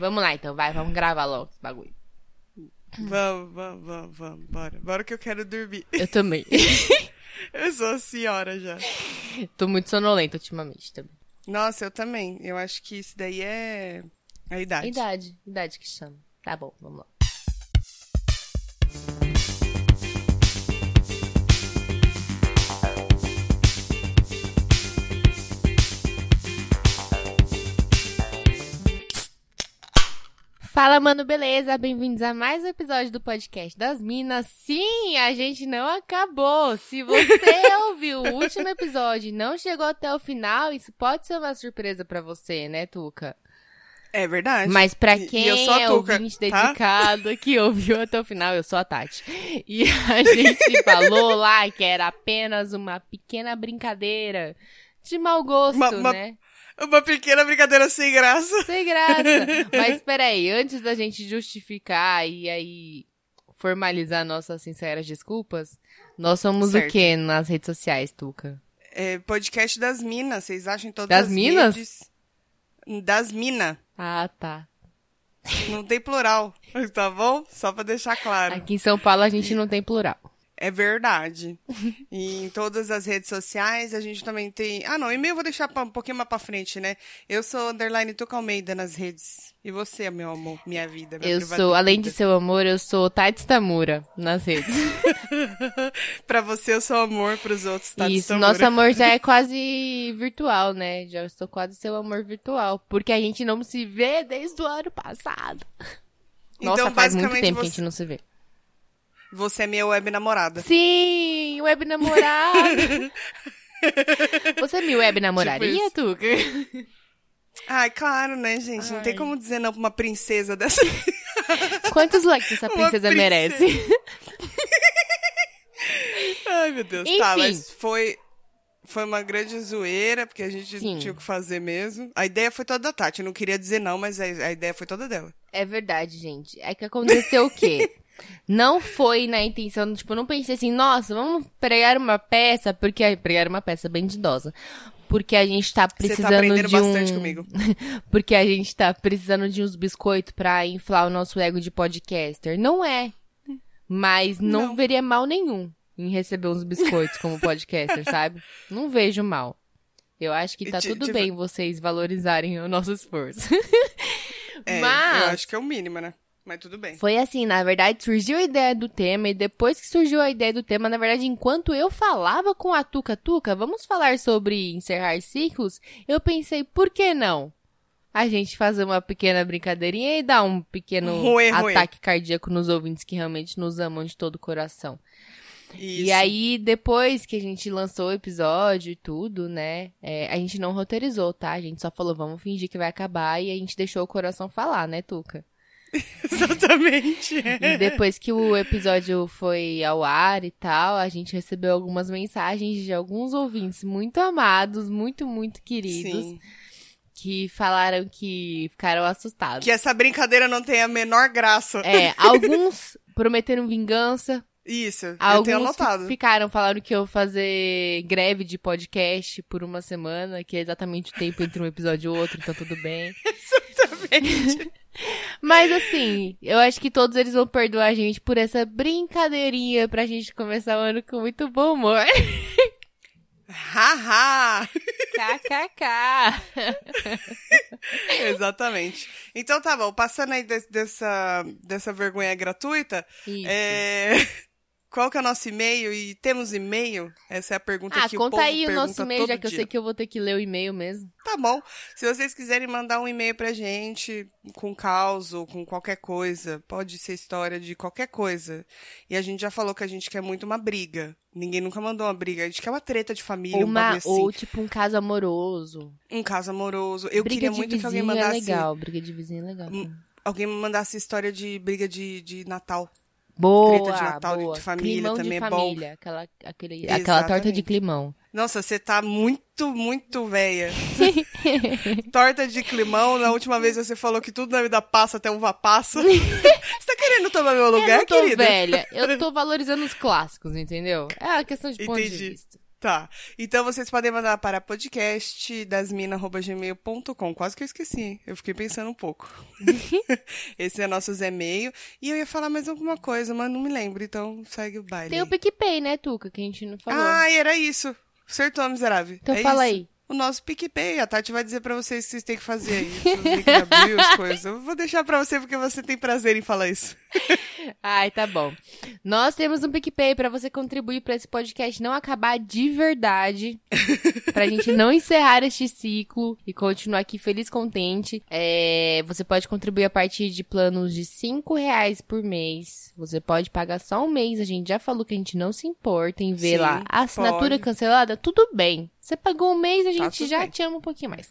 Vamos lá então, vai, vamos gravar logo esse bagulho. Vamos, vamos, vamos, vamos, bora. Bora que eu quero dormir. Eu também. eu sou a senhora já. Tô muito sonolenta ultimamente também. Nossa, eu também. Eu acho que isso daí é a idade. Idade, idade que chama. Tá bom, vamos lá. Fala, mano, beleza? Bem-vindos a mais um episódio do podcast das Minas. Sim, a gente não acabou. Se você ouviu o último episódio e não chegou até o final, isso pode ser uma surpresa pra você, né, Tuca? É verdade. Mas pra E- e quem a é Tuca, ouvinte tá? dedicado que ouviu até o final, eu sou a Tati. E a gente falou lá que era apenas uma pequena brincadeira de mau gosto, Uma- uma- né? Uma pequena brincadeira sem graça. Sem graça. Mas peraí, antes da gente justificar e aí formalizar nossas sinceras desculpas, nós somos Certo. o quê nas redes sociais, Tuca? É podcast das minas. Vocês acham todas Das as minas? redes. Das minas. Ah, tá. Não tem plural, tá bom? Só pra deixar claro. Aqui em São Paulo a gente não tem plural. É verdade. E em todas as redes sociais a gente também tem. Ah, não, e-mail eu vou deixar pra- um pouquinho mais pra frente, né? Eu sou underline Tuca Almeida nas redes. E você, meu amor, minha vida. Minha Eu sou, além de seu amor, eu sou Tati Tamura nas redes. pra você eu sou amor, pros outros, tá? Isso, nosso amor já é quase virtual, né? Já estou quase seu amor virtual. Porque a gente não se vê desde o ano passado. Nossa, Então, faz muito basicamente, tempo que a você- gente não se vê. Você é minha web namorada. Sim, web namorada. Você me web namoraria, Tipo Tuca? Ai, claro, né, gente? Não tem Ai. como dizer não pra uma princesa dessa. Quantos likes essa princesa princesa. merece? Ai, meu Deus. Tá, Enfim. mas foi. Foi uma grande zoeira, porque a gente Sim. tinha o que fazer mesmo. A ideia foi toda da Tati. Eu não queria dizer não, mas a, a ideia foi toda dela. É verdade, gente. É que aconteceu o quê? Não foi na intenção, tipo, não pensei assim, nossa, vamos pregar uma peça, porque pregar uma peça bem de idosa. Porque a gente tá Você precisando tá de um bastante comigo. porque a gente tá precisando de uns biscoitos pra inflar o nosso ego de podcaster. Não é. Mas não, Não. veria mal nenhum em receber uns biscoitos como podcaster, sabe? Não vejo mal. Eu acho que tá Ti- tudo tipo- bem vocês valorizarem o nosso esforço. É, Mas- eu acho que é o mínimo, né? Mas tudo bem. Foi assim, na verdade, surgiu a ideia do tema, e depois que surgiu a ideia do tema, na verdade, enquanto eu falava com a Tuca Tuca, vamos falar sobre encerrar ciclos, eu pensei, por que não? A gente fazer uma pequena brincadeirinha e dar um pequeno Ruê, ruê. ataque cardíaco nos ouvintes que realmente nos amam de todo o coração. Isso. E aí, depois que a gente lançou o episódio e tudo, né? é, a gente não roteirizou, tá? A gente só falou, vamos fingir que vai acabar e a gente deixou o coração falar, né, Tuca? Exatamente. E depois que o episódio foi ao ar e tal, a gente recebeu algumas mensagens de alguns ouvintes muito amados, muito, muito queridos, Sim. que falaram que ficaram assustados. Que essa brincadeira não tem a menor graça. É, alguns prometeram vingança, Isso, eu alguns tenho anotado. ficaram, falaram que eu fazer greve de podcast por uma semana, que é exatamente o tempo entre um episódio e outro, então tudo bem. Exatamente. Mas assim, eu acho que todos eles vão perdoar a gente por essa brincadeirinha pra gente começar o ano com muito bom humor. Haha! KKK. Exatamente. Então tá bom, passando aí des- dessa, dessa vergonha gratuita, Isso. é... qual que é o nosso e-mail? E temos e-mail? Essa é a pergunta Ah, que o conta povo aí o pergunta nosso e-mail, já que eu dia. sei que eu vou ter que ler o e-mail mesmo. Tá bom. Se vocês quiserem mandar um e-mail pra gente com caos ou com qualquer coisa, pode ser história de qualquer coisa. E a gente já falou que a gente quer muito uma briga. Ninguém nunca mandou uma briga. A gente quer uma treta de família, um uma, bagulho assim. ou tipo um caso amoroso. Um caso amoroso. Eu briga queria de muito que alguém é mandasse. legal, briga de vizinho é legal. Alguém mandasse história de briga de, de Natal. Boa, treta de Natal, de boa. família climão também de é bom. família, aquela, aquele, aquela torta de climão. Nossa, você tá muito, muito velha. Torta de climão, na última vez você falou que tudo na vida passa até uva passa. você tá querendo tomar meu eu lugar, não tô querida? velha, eu tô valorizando os clássicos, entendeu? É uma questão de ponto de Entendi. vista. Tá. Então vocês podem mandar para podcastdasmina.gmail.com. Quase que eu esqueci? Eu fiquei pensando um pouco. Esse é nosso e-mail. E eu ia falar mais alguma coisa, mas não me lembro, então segue o baile. Tem o PicPay, né, Tuca, que a gente não falou. Ah, era isso. Acertou, miserável. então é fala isso. aí. O nosso PicPay. A Tati vai dizer pra vocês o que vocês têm que fazer aí. Os links da bio, as coisas. Eu vou deixar pra você porque você tem prazer em falar isso. Ai, tá bom. Nós temos um PicPay pra você contribuir pra esse podcast não acabar de verdade. pra gente não encerrar este ciclo e continuar aqui feliz, contente. É, você pode contribuir a partir de planos de 5 reais por mês. Você pode pagar só um mês. A gente já falou que a gente não se importa em ver Sim, lá a assinatura pode. cancelada. Tudo bem. Você pagou um mês, a Tá gente tudo já bem. te ama um pouquinho mais.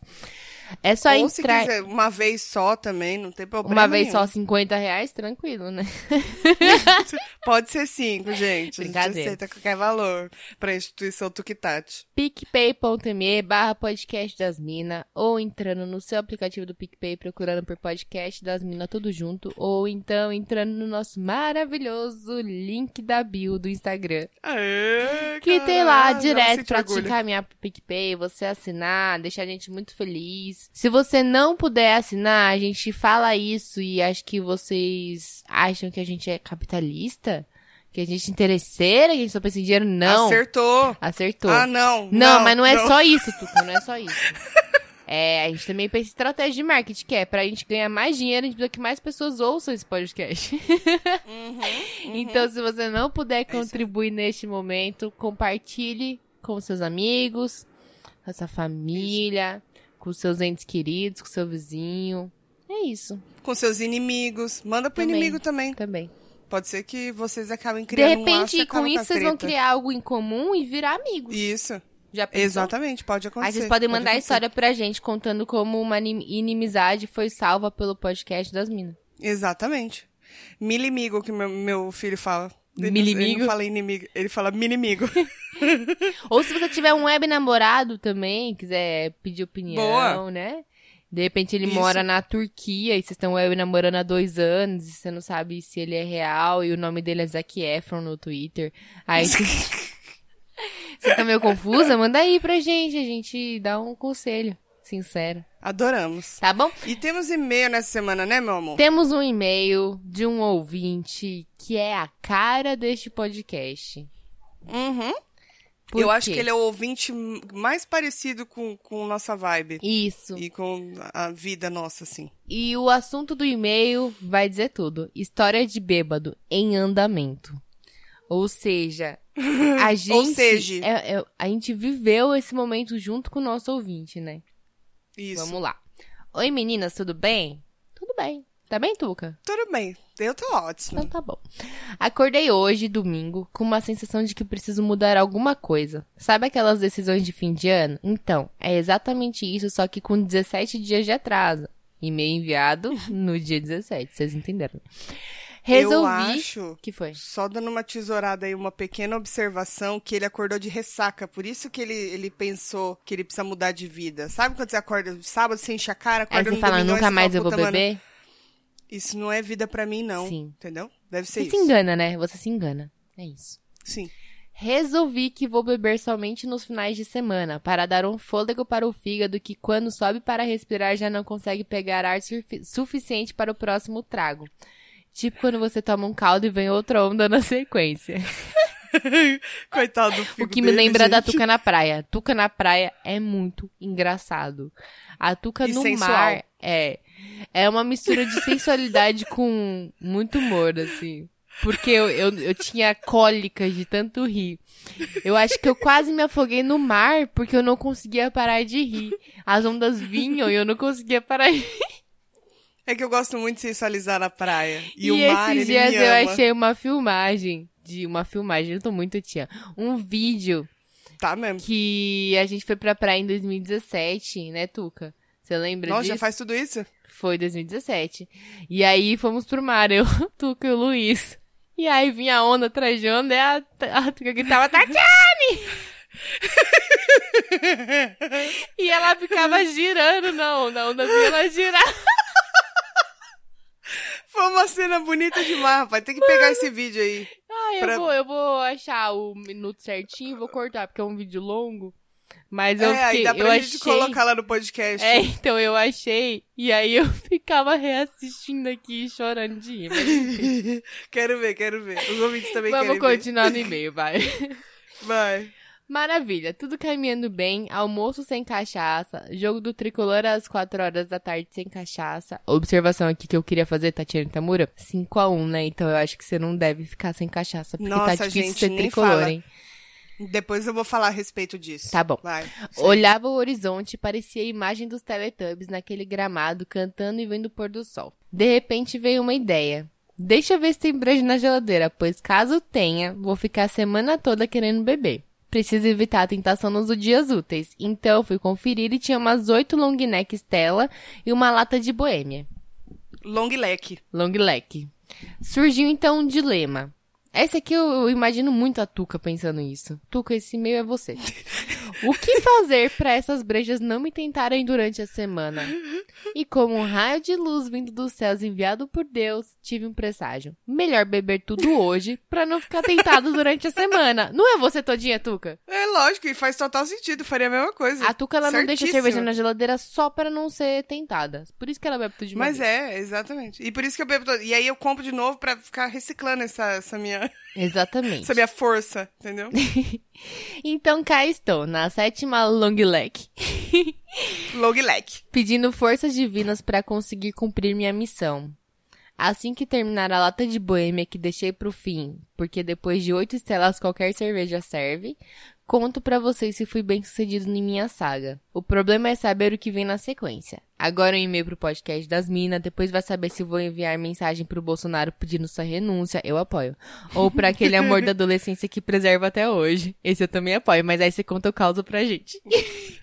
É só Ou se entrar. quiser uma vez só também, não tem problema Uma vez nenhum. só 50 reais, tranquilo, né? Pode ser cinco, gente. A gente Brincadeira. aceita qualquer valor pra instituição Tuquitate. picpay.me barra podcast das minas ou entrando no seu aplicativo do PicPay procurando por podcast das minas tudo junto ou então entrando no nosso maravilhoso link da bio do Instagram Aê, que tem lá direto pra te encaminhar pro PicPay, você assinar, deixar a gente muito feliz. Se você não puder assinar, a gente fala isso e acho que vocês acham que a gente é capitalista? Que a gente é interesseira, que a gente só pensa em dinheiro? Não. Acertou. Acertou. Ah, não. Não, mas não é só isso, Tuca, não é só isso. É, a gente também pensa em estratégia de marketing, que é pra gente ganhar mais dinheiro, a gente precisa que mais pessoas ouçam esse podcast. Uhum, Então, se você não puder contribuir neste momento, compartilhe com seus amigos, com a sua família, com seus entes queridos, com seu vizinho. É isso, Com seus inimigos. Manda pro Também. inimigo também. também. Pode ser que vocês acabem De criando um laço repente, com isso, a vocês vão criar algo em comum e virar amigos. Isso. Já pensou? Exatamente, pode acontecer. Aí vocês podem pode mandar a acontecer. história pra gente, contando como uma inim- inimizade foi salva pelo podcast das minas. Exatamente. Milimigo, que meu, meu filho fala. Ele, Milimigo? Ele não fala inimigo, ele fala minimigo. Ou se você tiver um web namorado também, quiser pedir opinião, Boa. né? De repente ele Isso. mora na Turquia e vocês estão web namorando há dois anos e você não sabe se ele é real e o nome dele é Zac Efron no Twitter. Aí você você tá meio confusa? Manda aí pra gente, a gente dá um conselho sincero. Adoramos. Tá bom? E temos e-mail nessa semana, né, meu amor? Temos um e-mail de um ouvinte que é a cara deste podcast. Uhum. Por Eu acho quê? que ele é o ouvinte mais parecido com, com nossa vibe. Isso. E com a vida nossa, assim. E o assunto do e-mail vai dizer tudo. História de bêbado em andamento. Ou seja, a gente. seja. é- é- a gente viveu esse momento junto com o nosso ouvinte, né? Isso. Vamos lá. Oi, meninas, tudo bem? Tudo bem. Tá bem, Tuca? Tudo bem. Eu tô ótimo. Então tá bom. Acordei hoje, domingo, com uma sensação de que preciso mudar alguma coisa. Sabe aquelas decisões de fim de ano? Então, é exatamente isso, só que com 17 dias de atraso. E-mail enviado no dia 17, vocês entenderam. Resolvi. Eu acho, que foi? só dando uma tesourada aí, uma pequena observação, que ele acordou de ressaca. Por isso que ele, ele pensou que ele precisa mudar de vida. Sabe quando você acorda sábado, você enche a cara, Aí acorda você no fala, domingão, nunca aí você mais fala, eu vou "Puta, mano, beber? Isso não é vida pra mim, não. Sim. Entendeu? Deve ser Você isso. se engana, né? Você se engana. É isso. Sim. Resolvi que vou beber somente nos finais de semana, para dar um fôlego para o fígado que, quando sobe para respirar, já não consegue pegar ar sufi- suficiente para o próximo trago. Tipo quando você toma um caldo e vem outra onda na sequência. Coitado do filho O que me lembra da Tuca na praia. Tuca na praia é muito engraçado. A Tuca E no sensual. mar é é uma mistura de sensualidade com muito humor, assim. Porque eu, eu, eu tinha cólicas de tanto rir. Eu acho que eu quase me afoguei no mar porque eu não conseguia parar de rir. As ondas vinham e eu não conseguia parar de rir. É que eu gosto muito de sensualizar na praia. E, E, o mar, esses dias eu ama. achei uma filmagem. De uma filmagem, eu tô muito tia. Um vídeo Tá mesmo. que a gente foi pra praia em 2017, né, Tuca? Você lembra Nossa, disso? já faz tudo isso? Foi 2017. E aí fomos pro mar, eu, Tuca e o Luiz. E aí vinha a onda onda e a, a Tuca gritava, Tatiane! e ela ficava girando na onda, a onda vinha ela girar. Foi uma cena bonita demais, rapaz. Tem que pegar esse vídeo aí. É, Pra- eu, vou, eu vou achar o minuto certinho vou cortar, porque é um vídeo longo. Mas eu é, aí fiquei, dá eu pra gente achei... colocar lá no podcast. É, então eu achei, e aí eu ficava reassistindo aqui chorando de rir. mas quero ver, quero ver. Os ouvintes também Vamos querem ver. continuar no e-mail, vai. Vai. Maravilha, tudo caminhando bem, almoço sem cachaça, jogo do tricolor às 4 horas da tarde sem cachaça. Observação aqui que eu queria fazer, Tatiana Tamura, 5x1, né? Então eu acho que você não deve ficar sem cachaça, porque Nossa, tá difícil gente, ser tricolor, fala. hein? Depois eu vou falar a respeito disso. Tá bom. Vai. Olhava o horizonte e parecia a imagem dos Teletubbies naquele gramado, cantando e vendo o pôr do sol. De repente veio uma ideia. Deixa eu ver se tem brejo na geladeira, pois caso tenha, vou ficar a semana toda querendo beber. Preciso evitar a tentação nos dias úteis. Então fui conferir e tinha umas oito long neck Stella e uma lata de boêmia. Long leque. Long neck. Surgiu então um dilema. Essa aqui eu, imagino muito a Tuca pensando isso. Tuca, esse e-mail é você. O que fazer para essas brejas não me tentarem durante a semana? E como um raio de luz vindo dos céus enviado por Deus, tive um presságio. Melhor beber tudo hoje pra não ficar tentado durante a semana. Não é você todinha, Tuca? É lógico, e faz total sentido. Faria a mesma coisa. A Tuca ela não deixa Certíssimo. cerveja na geladeira só pra não ser tentada. Por isso que ela bebe tudo de uma Mas vez. é, exatamente. E por isso que eu bebo. E aí eu compro de novo pra ficar reciclando essa, essa, minha, Exatamente. essa minha força, entendeu? Então cá estou, na sétima long leg. Long leque. pedindo forças divinas para conseguir cumprir minha missão. Assim que terminar a lata de boêmia que deixei pro fim, porque depois de oito estelas qualquer cerveja serve, conto pra vocês se fui bem sucedido em minha saga. O problema é saber o que vem na sequência. Agora um e-mail pro podcast das minas, depois vai saber se vou enviar mensagem pro Bolsonaro pedindo sua renúncia, eu apoio. Ou pra aquele amor da adolescência que preserva até hoje. Esse eu também apoio, mas aí você conta o caos pra gente.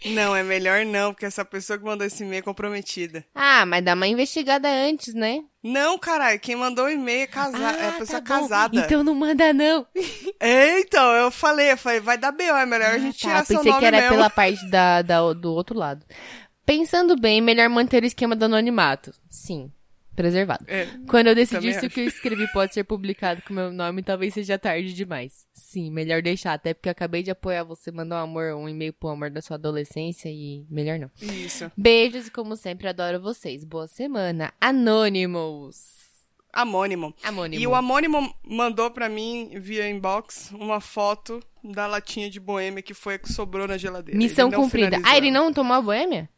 Não, é melhor não, porque essa pessoa que mandou esse e-mail é comprometida. Ah, mas dá uma investigada antes, né? Não, caralho, quem mandou o e-mail é, casa... é a pessoa tá casada. Então não manda, não. É, então, eu falei, eu falei, vai dar B.O., é melhor a gente Tá, tirar seu pensei nome que era mesmo. pela parte da, da- do outro lado. Pensando bem, melhor manter o esquema do anonimato. Sim, preservado. É. Quando eu decidi se o que eu escrevi pode ser publicado com meu nome, talvez seja tarde demais. Sim, melhor deixar, até porque eu acabei de apoiar você, mandar um amor, um e-mail pro amor da sua adolescência e melhor não. Isso. Beijos e como sempre, adoro vocês. Boa semana. Anonymous. Amônimo. Anônimo. E o Amônimo mandou pra mim, via inbox, uma foto da latinha de boêmia que foi a que sobrou na geladeira. Missão cumprida. finalizou Ah, ele não tomou a boêmia?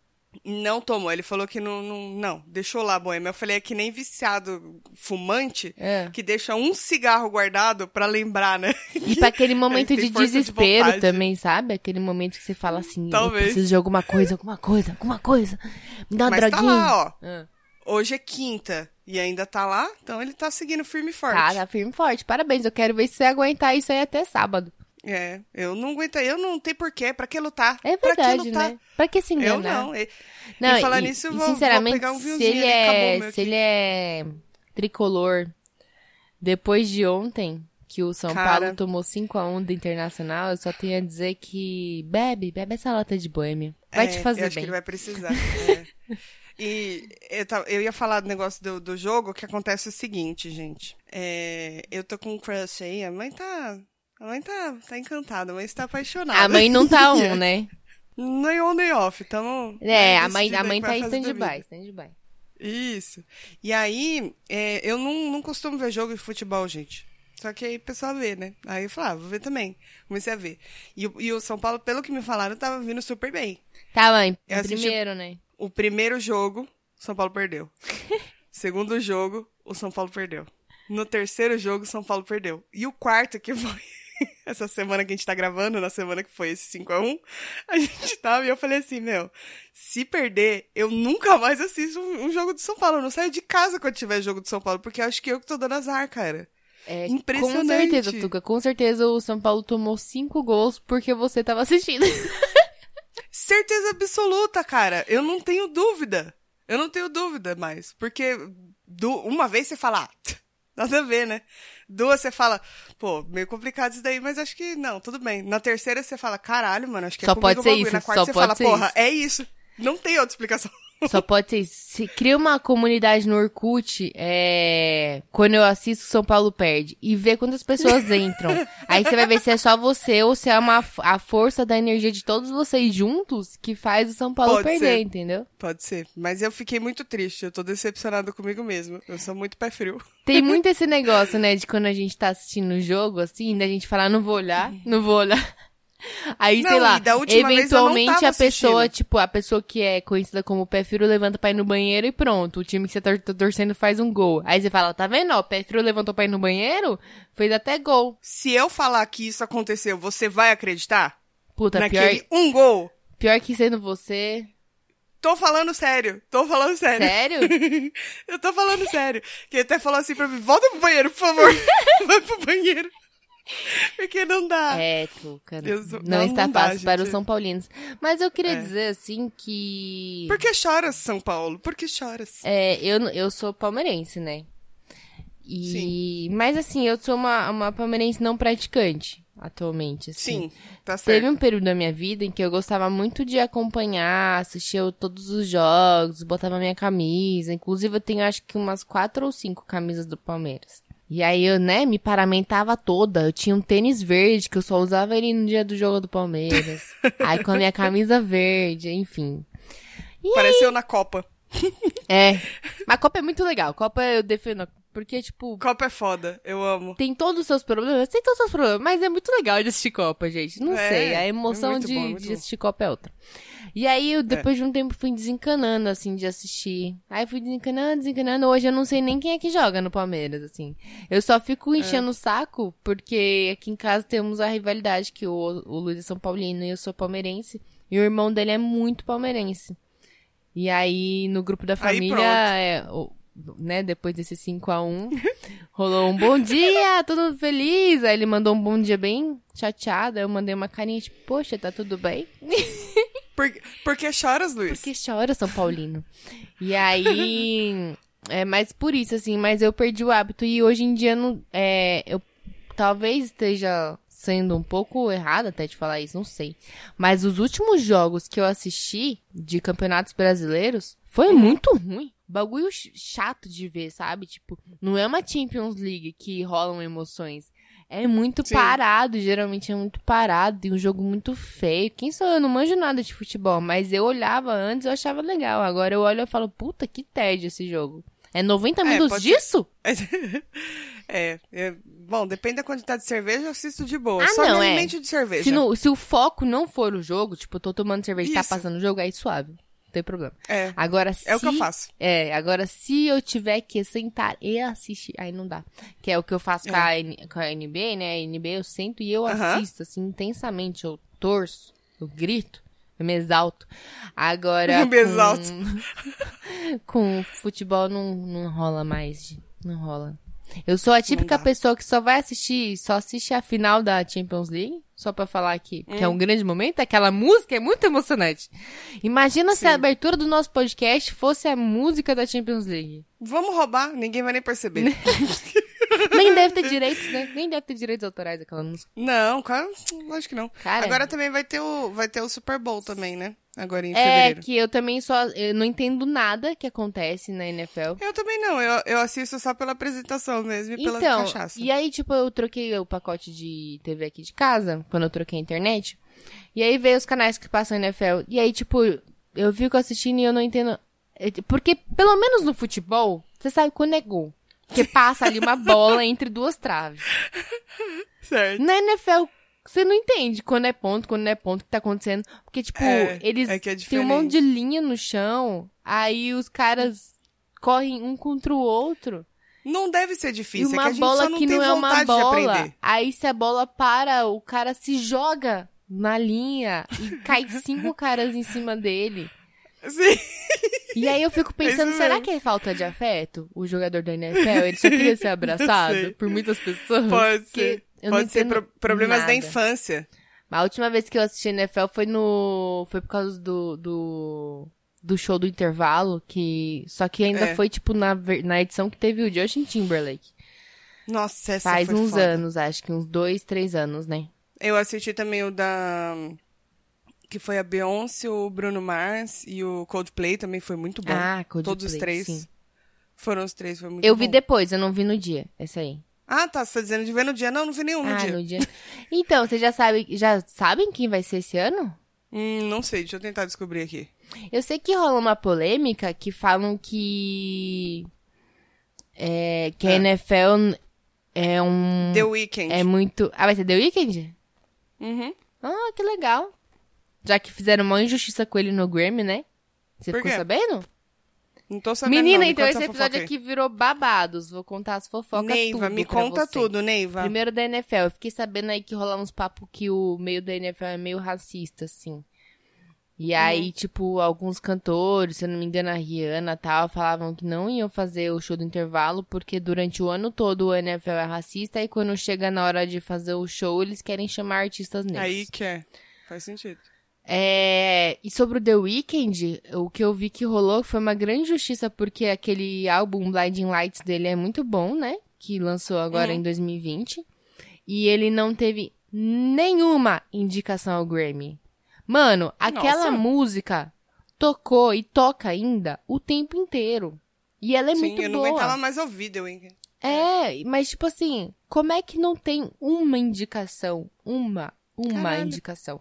Não tomou, ele falou que não, não, não, deixou lá a boêmia. Eu falei, é que nem viciado fumante, É. que deixa um cigarro guardado pra lembrar, né? E pra aquele momento de de desespero vontade. também, sabe? Aquele momento que você fala assim, Talvez. eu preciso de alguma coisa, alguma coisa, alguma coisa. Me dá uma Mas tá droguinha. lá, ó. Ah. Hoje é quinta e ainda tá lá, então ele tá seguindo firme e forte. Tá, tá firme e forte. Parabéns, eu quero ver se você aguentar isso aí até sábado. É, eu não aguento, eu não tenho porquê, pra que lutar? É Pra que verdade, lutar? né? Pra que se Eu enganar? não. E, Não, e falar e- nisso, eu vou, vou sinceramente, pegar um se vinhozinho ele ali, acabou o é, se aqui. ele é tricolor, depois de ontem, que o São Cara. Paulo tomou 5x1 do Internacional, eu só tenho a dizer que bebe, bebe essa lata de boêmia. Vai É, te eu fazer acho que ele vai precisar. é. E eu, ta- eu ia falar do negócio do, do jogo, que acontece o seguinte, gente. É, eu tô com um crush aí, a mãe tá. A mãe tá, tá encantada, a mãe está apaixonada. A mãe não tá um, né? Nem on, nem off, tamo. É, a mãe, a mãe tá em stand-by, stand-by. Isso. E aí, é, eu não, não costumo ver jogo de futebol, gente. Só que aí o pessoal vê, né? Aí eu falei, ah, vou ver também. Comecei a ver. E, o- e o São Paulo, pelo que me falaram, tava vindo super bem. Tá, mãe, Eu assisti- primeiro, né? O primeiro jogo, o São Paulo perdeu. Segundo jogo, o São Paulo perdeu. No terceiro jogo, o São Paulo perdeu. E o quarto, que foi essa semana que a gente tá gravando, na semana que foi esse 5x1, a gente tava e eu falei assim, meu, se perder, eu nunca mais assisto um, um jogo do São Paulo. Eu não saio de casa quando tiver jogo do São Paulo, porque eu acho que eu que tô dando azar, cara. É, Impressionante. Com certeza, Tuca. Com certeza o São Paulo tomou cinco gols porque você tava assistindo. Certeza absoluta, cara. Eu não tenho dúvida. Eu não tenho dúvida mais. Porque du- uma vez você fala, ah, nada a ver, né? Duas você fala, pô, meio complicado isso daí, mas acho que não, tudo bem. Na terceira você fala, caralho, mano, acho que Só é comigo pode ser isso, Na quarta só você pode fala, porra, isso. é isso. Não tem outra explicação. Só pode ser. Se cria uma comunidade no Orkut, é, quando eu assisto São Paulo perde e vê quantas pessoas entram. Aí você vai ver se é só você ou se é uma, a força da energia de todos vocês juntos que faz o São Paulo Pode perder, ser. entendeu? Pode ser. Mas eu fiquei muito triste. Eu tô decepcionada comigo mesmo. Eu sou muito pé frio. Tem muito esse negócio, né, de quando a gente tá assistindo o jogo, assim, da gente falar, não vou olhar, não vou olhar. Aí, sei Não, lá, eu não eventualmente a pessoa, assistindo. tipo, a pessoa que é conhecida como pé frio levanta pra ir no banheiro e pronto. O time que você tá torcendo faz um gol. Aí você fala, tá vendo, ó, pé frio levantou pra ir no banheiro, fez até gol. Se eu falar que isso aconteceu, você vai acreditar? Puta, Naquele pior, um gol? pior que sendo você. Tô falando sério. Tô falando sério. Sério? eu tô falando sério. Que ele até falou assim pra mim, volta pro banheiro, por favor. Vai pro banheiro. Porque não dá. É, Tuca. Eu sou- Não, não, está não dá, fácil para os gente. São Paulinos. Mas eu queria É. dizer, assim, que. Por que choras, São Paulo? Por que choras? É, eu, eu sou palmeirense, né? E, Mas assim, eu sou uma, uma palmeirense não praticante, atualmente, assim. Sim, tá certo. Teve um período da minha vida em que eu gostava muito de acompanhar, assistia todos os jogos, botava minha camisa. Inclusive, eu tenho acho que umas quatro ou cinco camisas do Palmeiras. E aí eu, né, me paramentava toda. Eu tinha um tênis verde que eu só usava ele no dia do jogo do Palmeiras. aí com a minha camisa verde, enfim. Pareceu na Copa. É. Mas a Copa é muito legal. Copa eu defendo. Porque, tipo, Copa é foda, eu amo. tem todos os seus problemas, tem todos os seus problemas, mas é muito legal de assistir Copa, gente. Não É, sei, a é emoção muito de, bom, de assistir Copa é outra. E aí, eu, depois de um tempo, fui desencanando, assim, de assistir. Aí fui desencanando, desencanando. Hoje eu não sei nem quem é que joga no Palmeiras, assim. Eu só fico É. enchendo o saco, porque aqui em casa temos a rivalidade que o, o Luiz é São Paulino e eu sou palmeirense. E o irmão dele é muito palmeirense. E aí, no grupo da família, é, né, depois desse 5 a 1 rolou um bom dia, todo mundo feliz. Aí ele mandou um bom dia bem chateado. Aí eu mandei uma carinha tipo, poxa, tá tudo bem? Por, que choras, Luiz? Porque chora, São Paulino. E aí. É mais por isso, assim, mas eu perdi o hábito e hoje em dia não. É, eu talvez esteja sendo um pouco errado até de falar isso, não sei. Mas os últimos jogos que eu assisti de campeonatos brasileiros foi muito ruim. Bagulho ch- chato de ver, sabe? Tipo, não é uma Champions League que rolam emoções. É muito Sim. parado, geralmente é muito parado, tem um jogo muito feio. Quem sou eu? Não manjo nada de futebol, mas eu olhava antes e eu achava legal. Agora eu olho e falo, puta, que tédio esse jogo. É 90 É, minutos ser- disso? É, é, bom, depende da quantidade de cerveja, eu assisto de boa. Ah, Só não, me é. de cerveja. Se, no- se o foco não for o jogo, tipo, eu tô tomando cerveja e tá passando o jogo, aí suave. Não tem problema. É, Agora, se... é o que eu faço. É, agora se eu tiver que sentar e assistir, aí não dá. Que é o que eu faço com, a, N- com a NBA, né? A NBA eu sento e eu Aham. assisto, assim, intensamente. Eu torço, eu grito, eu me exalto. Agora. Eu me exalto. Com, com futebol não, não rola mais. Não rola. Eu sou a típica pessoa que só vai assistir, só assiste a final da Champions League, só pra falar que, que é Hum. um grande momento. Aquela música é muito emocionante. Imagina se a Sim. abertura do nosso podcast fosse a música da Champions League. Vamos roubar, ninguém vai nem perceber. Nem deve ter direitos, né? Nem deve ter direitos autorais aquela música. não, claro, lógico que não. Cara, Agora também vai ter o, vai ter o Super Bowl também, né? Agora em é fevereiro. que eu também só. Eu não entendo nada que acontece na NFL. Eu também não, eu, eu assisto só pela apresentação mesmo e pela Então, cachaça. e aí, tipo, eu troquei o pacote de TV aqui de casa, quando eu troquei a internet. E aí veio os canais que passam NFL. E aí, tipo, eu fico assistindo e eu não entendo. É, Porque, pelo menos no futebol, você sabe quando é gol. Porque passa ali uma bola entre duas traves. Certo. Na NFL, você não entende quando é ponto, quando não é ponto, o que tá acontecendo. Porque, tipo, É, eles é que é têm um monte de linha no chão, aí os caras correm um contra o outro. Não deve ser E difícil, é uma que a gente bola não que não é uma bola. Aí se a bola para, o cara se joga na linha e cai cinco caras em cima dele. Sim. E aí eu fico pensando, isso será que é falta de afeto? O jogador da NFL, ele só queria ser abraçado por muitas pessoas. Pode ser. Pode ser pro- problemas da nada. infância. A última vez que eu assisti NFL foi no. Foi por causa do. do, do show do intervalo, que. Só que ainda É. foi, tipo, na, na edição que teve o Justin Timberlake. Nossa, essa Faz uns foda. anos, acho que uns dois, três anos, né? Eu assisti também o da. Que foi a Beyoncé, o Bruno Mars e o Coldplay também foi muito bom. Ah, Coldplay, Todos os três. sim. Foram os três, foi muito Eu bom. vi depois, eu não vi no dia, essa aí. Ah, tá. Você tá dizendo de ver no dia? Não, não vi nenhum no ah, dia. no dia. Então, você já sabe, já sabem quem vai ser esse ano? Hum, não sei, deixa eu tentar descobrir aqui. Eu sei que rola uma polêmica que falam que é, que a Ah. NFL é um The Weeknd. é muito. Ah, vai ser The Weeknd? Uhum. Ah, que legal. Já que fizeram uma injustiça com ele no Grammy, né? Você Por ficou quê? sabendo? Não tô sabendo Menina, não. Então esse episódio aqui virou babados. Vou contar as fofocas Neiva, me conta você. tudo, Neiva. Primeiro da NFL. Eu fiquei sabendo aí que rola uns papos que o meio da NFL é meio racista, assim. E Uhum. aí, tipo, alguns cantores, se eu não me engano, a Rihanna e tal, falavam que não iam fazer o show do intervalo, porque durante o ano todo o NFL é racista, e quando chega na hora de fazer o show, eles querem chamar artistas negros. Aí que é. Faz sentido. É, e sobre o The Weeknd, o que eu vi que rolou foi uma grande justiça, porque aquele álbum Blinding Lights dele é muito bom, né? Que lançou agora Uhum. em 2020. E ele não teve nenhuma indicação ao Grammy. Mano, aquela Nossa. música tocou e toca ainda o tempo inteiro. E ela é Sim, muito eu não boa. aguentava mais ouvir The Weeknd. É, mas tipo assim, como é que não tem uma indicação? Uma, uma Caralho. indicação.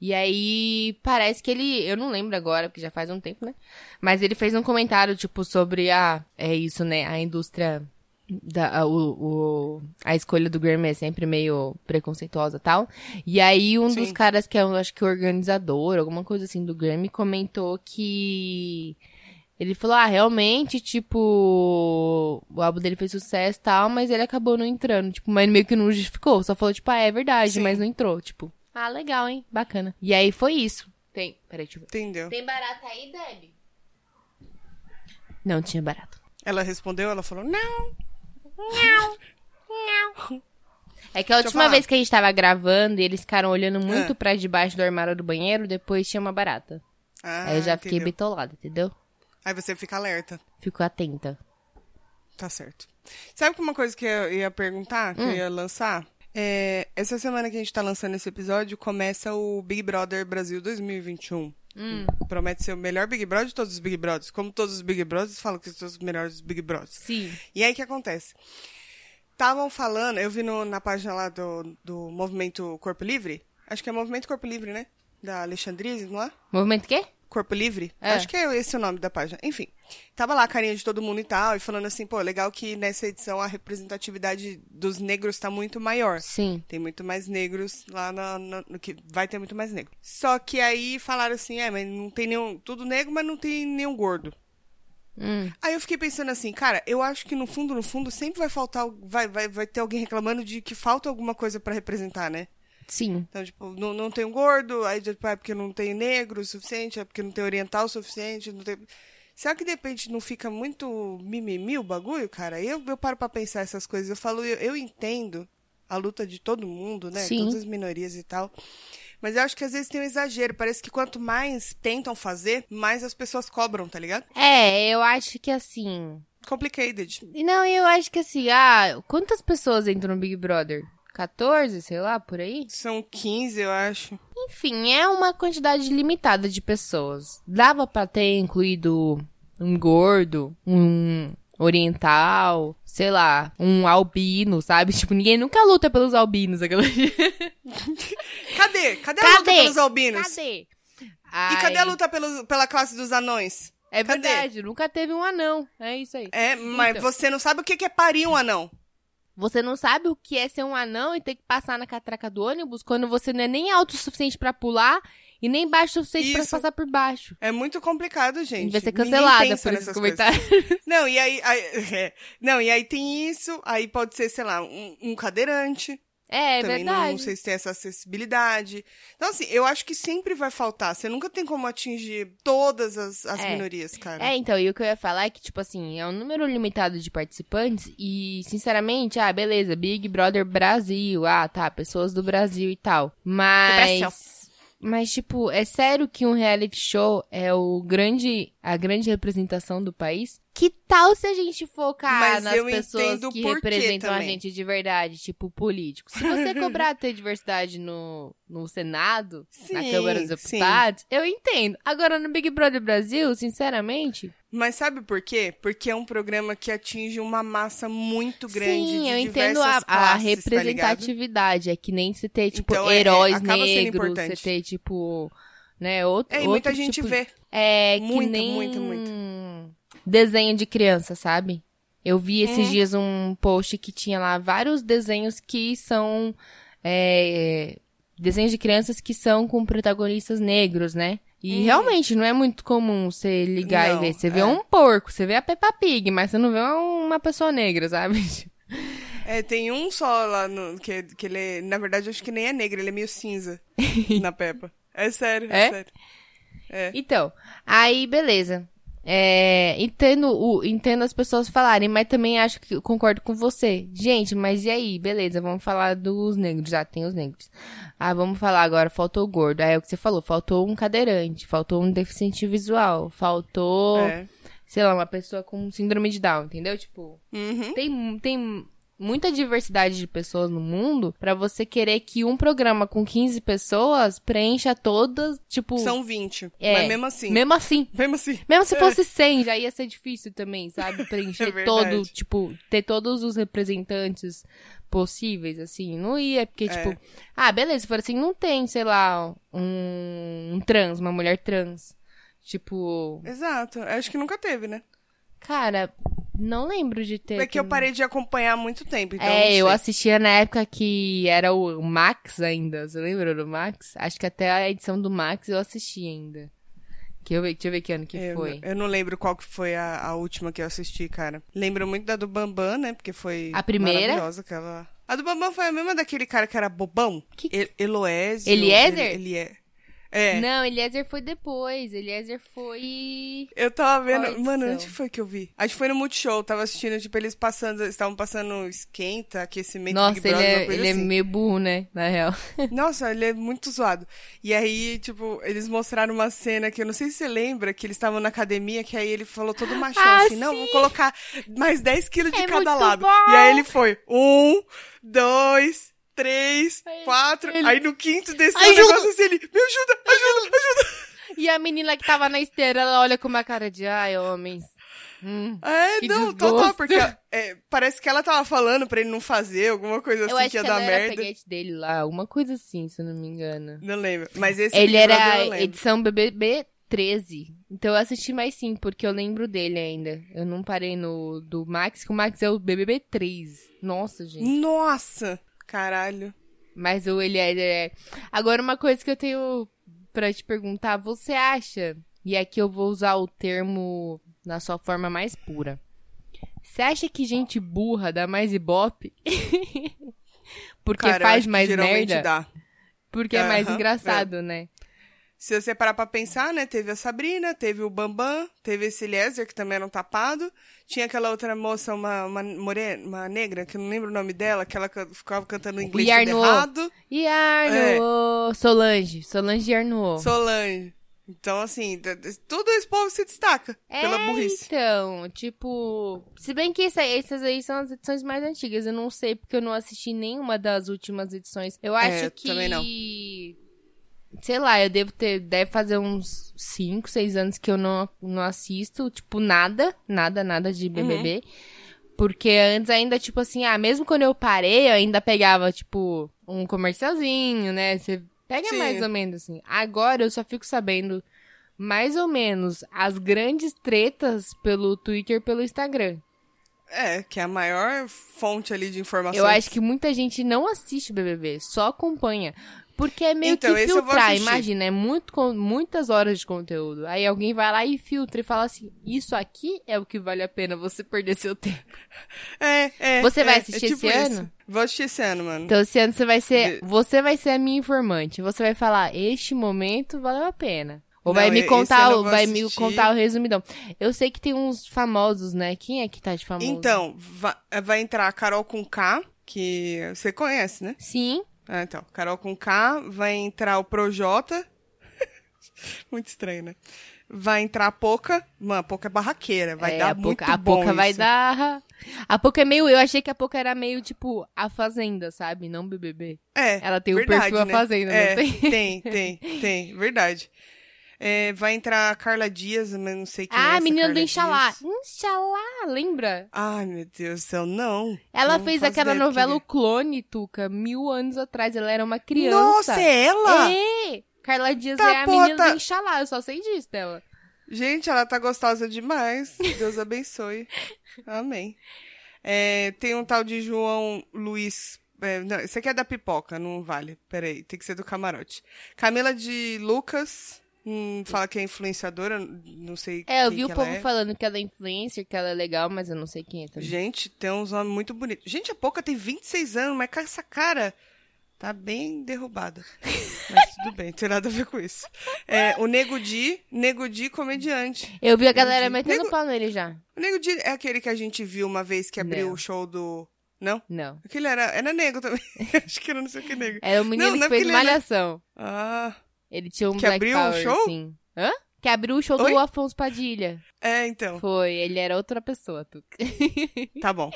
E aí, parece que ele, eu não lembro agora, porque já faz um tempo, né? Mas ele fez um comentário, tipo, sobre a, é isso, né? A indústria, da, a, o, o- a escolha do Grammy é sempre meio preconceituosa e tal. E aí, um dos Sim. caras que é, eu acho que organizador, alguma coisa assim, do Grammy, comentou que ele falou, ah, realmente, tipo, o álbum dele fez sucesso e tal, mas ele acabou não entrando, tipo, mas meio que não justificou, só falou, tipo, ah, é verdade, Sim. mas não entrou, tipo, ah, legal, hein, bacana. E aí foi isso. Tem, peraí, deixa eu ver. Entendeu? Tem barata aí, Deb? Não tinha barata. Ela respondeu, ela falou, não. É que a Deixa última vez que a gente tava gravando e eles ficaram olhando muito Ah. pra debaixo do armário do banheiro, depois tinha uma barata. Ah, aí eu já fiquei entendeu. bitolada, entendeu? Aí você fica alerta. Fico atenta. Tá certo. Sabe uma coisa que eu ia perguntar, que Hum. eu ia lançar? É, essa semana que a gente tá lançando esse episódio, começa o Big Brother Brasil 2021. Hum, Promete ser o melhor Big Brother de todos os Big Brothers. Como todos os Big Brothers falam que são os melhores Big Brothers. sim. E aí o que acontece? Estavam falando, eu vi no- na página lá do, do Movimento Corpo Livre. Acho que é Movimento Corpo Livre, né? Da Alexandrise, não é? Movimento quê? Corpo Livre? É. Acho que é esse o nome da página. Enfim, tava lá a carinha de todo mundo e tal, e falando assim, pô, legal que nessa edição a representatividade dos negros tá muito maior. Sim. Tem muito mais negros lá na- na- no que vai ter muito mais negro. Só que aí falaram assim, é, mas não tem nenhum, tudo negro, mas não tem nenhum gordo. Hum. Aí eu fiquei pensando assim, cara, eu acho que no fundo, no fundo, sempre vai faltar, vai, vai, vai ter alguém reclamando de que falta alguma coisa pra representar, né? Sim. Então, tipo, não, não tem um gordo, aí tipo, é porque não tem negro o suficiente, é porque não tem oriental o suficiente, não tem... Será que de repente não fica muito mimimi o bagulho, cara? Eu, eu paro pra pensar essas coisas. Eu falo, eu, eu entendo a luta de todo mundo, né? Sim. Todas as minorias e tal. Mas eu acho que às vezes tem um exagero. Parece que quanto mais tentam fazer, mais as pessoas cobram, tá ligado? É, eu acho que assim. Complicated. E Não, eu acho que assim, ah, quantas pessoas entram no Big Brother? 14, sei lá, por aí? São 15, eu acho. Enfim, é uma quantidade limitada de pessoas. Dava pra ter incluído um gordo, um oriental, sei lá, um albino, sabe? Tipo, ninguém nunca luta pelos albinos. Aquela... Cadê? Cadê a luta pelos albinos? Cadê? E cadê a luta pelos, pela classe dos anões? É Cadê? verdade, nunca teve um anão. É isso aí. É, mas Então. você não sabe o que é parir um anão. Você não sabe o que é ser um anão e ter que passar na catraca do ônibus quando você não é nem alto o suficiente pra pular e nem baixo o suficiente pra Isso. passar por baixo. É muito complicado, gente. vai ser cancelada por esses comentários. Não, e aí, aí- é. não, e aí tem isso, aí pode ser, sei lá, um, um cadeirante. É, é também não, verdade. não sei se tem essa acessibilidade. Então, assim, eu acho que sempre vai faltar. Você nunca tem como atingir todas as, as É. minorias, cara. É, então, e o que eu ia falar é que, tipo assim, é um número limitado de participantes e, sinceramente, ah, beleza, Big Brother Brasil, ah, tá, pessoas do Brasil e tal. Mas. Mas, tipo, é sério que um reality show é o grande. a grande representação do país? Que tal se a gente focar Mas nas pessoas que representam a também. gente de verdade, tipo políticos? Se você cobrar ter diversidade no, no Senado, na Sim, Câmara dos sim. Deputados, eu entendo. Agora, no Big Brother Brasil, sinceramente, Mas sabe por quê? Porque é um programa que atinge uma massa muito grande sim, de eu entendo a, a classes, tá ligado? representatividade. é que nem você ter, tipo, Então, é- é- heróis sendo negros, você ter, tipo, né, outro, É, e outro muita gente tipo vê. É, Muita, que nem muita, muita. Desenho de criança, sabe? Eu vi esses Uhum. dias um post que tinha lá vários desenhos que são é, desenhos de crianças que são com protagonistas negros, né? E Uhum. realmente não é muito comum você ligar Não, e ver. Você vê é. um porco, você vê a Peppa Pig, mas você não vê uma pessoa negra, sabe? É, tem um só lá no, que, que ele é, na verdade, acho que nem é negro, ele é meio cinza na Peppa. É sério, é, É? sério. É. Então, aí beleza. É, entendo, o, entendo as pessoas falarem, mas também acho que concordo com você. Gente, mas e aí? Beleza, vamos falar dos negros. Já tem os negros. Ah, vamos falar agora, faltou o gordo. Aí é o que você falou, faltou um cadeirante, faltou um deficiente visual, faltou, É. sei lá, uma pessoa com síndrome de Down, entendeu? Tipo, Uhum. tem, tem muita diversidade de pessoas no mundo pra você querer que um programa com 15 pessoas preencha todas, tipo, São 20. É, Mas mesmo assim. mesmo assim. Mesmo assim. Mesmo se fosse 100, já ia ser difícil também, sabe? Preencher É todo, tipo, ter todos os representantes possíveis, assim. Não ia, porque, É. tipo, ah, beleza, se for assim, não tem, sei lá, um, um trans, uma mulher trans. Tipo, Exato. Eu Acho que nunca teve, né? cara, não lembro de ter. É que eu parei de acompanhar há muito tempo, então é, eu assistia na época que era o Max ainda. Você lembra do Max? Acho que até a edição do Max eu assisti ainda. Que eu, deixa eu ver que ano que Eu, foi. eu não lembro qual que foi a, a última que eu assisti, cara. Lembro muito da do Bambam, né? Porque foi A primeira? maravilhosa aquela... A do Bambam foi a mesma daquele cara que era bobão. Que- El Eloésio. Eliezer? Ele, ele é. É. Não, Eliezer foi depois. Eliezer foi. Eu tava vendo. Qual Mano, onde foi que eu vi? Acho que foi no Multishow. Tava assistindo, tipo, eles passando. Estavam passando esquenta, aquecimento Nossa, Big ele, Brother, é, ele é assim. meio burro, né? Na real. Nossa, ele é muito zoado. E aí, tipo, eles mostraram uma cena que eu não sei se você lembra, que eles estavam na academia, que aí ele falou todo machão Ah, assim, não, sim. vou colocar mais 10 quilos de É cada lado. bom. E aí ele foi, um, dois, três, Aí quatro. ele- Aí no quinto desceu o negócio assim, ele, me ajuda, ajuda, ajuda. E a menina que tava na esteira, ela olha com uma cara de ai, homens. Hum. É, Que não, desgosto. total, porque é, parece que ela tava falando pra ele não fazer, alguma coisa Eu assim que que ia ela dar era merda. peguete dele lá, alguma coisa assim, se eu não me engano. Não lembro. Mas esse Ele era edição BBB 13. Então eu assisti mais sim, porque eu lembro dele ainda. Eu não parei no do Max, que o Max é o BBB 3. Nossa, gente. Nossa, caralho. Mas o Eliezer é. Agora, uma coisa que eu tenho pra te perguntar: você acha, e aqui eu vou usar o termo na sua forma mais pura. Você acha que gente burra dá mais ibope? Porque Cara, faz mais merda? dá. Porque é mais Aham, engraçado, né? Se você parar pra pensar, né? Teve a Sabrina, teve o Bambam, teve esse Eliezer, que também era um tapado. Tinha aquela outra moça, uma, uma, morena, uma negra, que eu não lembro o nome dela, que ela ca- ficava cantando em inglês tudo Yarno. errado. E Arno, Solange, Solange e Arno. Solange. Então, assim, tudo esse povo se destaca pela é, burrice. então, tipo... Se bem que essa- essas aí são as edições mais antigas. Eu não sei porque eu não assisti nenhuma das últimas edições. Eu acho É, que... também não. Sei lá, eu devo ter... Deve fazer uns 5, 6 anos que eu não, não assisto. Tipo, nada. Nada, nada de BBB. Uhum. Porque antes ainda, tipo assim... Ah, mesmo quando eu parei, eu ainda pegava, tipo... Um comercialzinho, né? Você pega Sim. mais ou menos assim. Agora eu só fico sabendo mais ou menos as grandes tretas pelo Twitter e pelo Instagram. É, que é a maior fonte ali de informações. Eu acho que muita gente não assiste BBB, só acompanha. Porque é meio Então, que filtrar, imagina, é muito, muitas horas de conteúdo. Aí alguém vai lá e filtra e fala assim: Isso aqui é o que vale a pena você perder seu tempo. É, é. Você vai é, assistir é tipo esse isso. ano? Vou assistir esse ano, mano. Então, esse ano você vai ser. Você vai ser a minha informante. Você vai falar, este momento valeu a pena. Ou Não, vai me contar, eu vai me assistir. contar o resumidão. Eu sei que tem uns famosos, né? Quem é que tá de famoso? Então, va- vai entrar a Carol com K, que você conhece, né? Sim. Ah, então. Carol com K, vai entrar o Projota. Muito estranho, né? Vai entrar a Poca. Mano, a Poca é barraqueira. Vai É, dar a muito Poca, a Poca vai isso. dar. A Poca é meio. Eu achei que a Poca era meio tipo a Fazenda, sabe? Não BBB. É, Ela tem o verdade, perfil a né? Fazenda, não é, tem? Tem, tem, tem. Verdade. É, vai entrar a Carla Dias, mas não sei quem é Ah, essa a menina Carla do Inxalá. Dias. Inxalá, lembra? Ai, meu Deus do céu, não. Ela Não fez aquela novela é. O Clone, Tuca, mil anos atrás. Ela era uma criança. Nossa, é ela? É! Carla Dias Tá, é a pô, menina tá- do Inxalá, eu só sei disso dela. Gente, ela tá gostosa demais. Deus abençoe. Amém. É, tem um tal de João Luiz. é, não, esse aqui é da pipoca, não vale. Peraí, tem que ser do camarote. Camila de Lucas. Hum, fala que é influenciadora, não sei É, eu vi o povo é. falando que ela é influencer, que ela é legal, mas eu não sei quem é também. Gente, tem uns nomes muito bonitos. Gente, a Poca tem 26 anos, mas com essa cara tá bem derrubada. Mas tudo bem, não tem nada a ver com isso. É, o Nego Di, Nego Di comediante. Eu vi a galera metendo Nego- pau nele já. O Nego Di é aquele que a gente viu uma vez que abriu Não. o show do... Não? Não. Aquele era, era nego também. Acho que era não sei o que nego. É o menino Não, não que é fez ele era- malhação. Ah, Ele tinha um Que Black abriu Power, show? sim. Hã? Que abriu o show Oi? do Afonso Padilha. é, então. Foi, ele era outra pessoa, Tuca. Tá bom.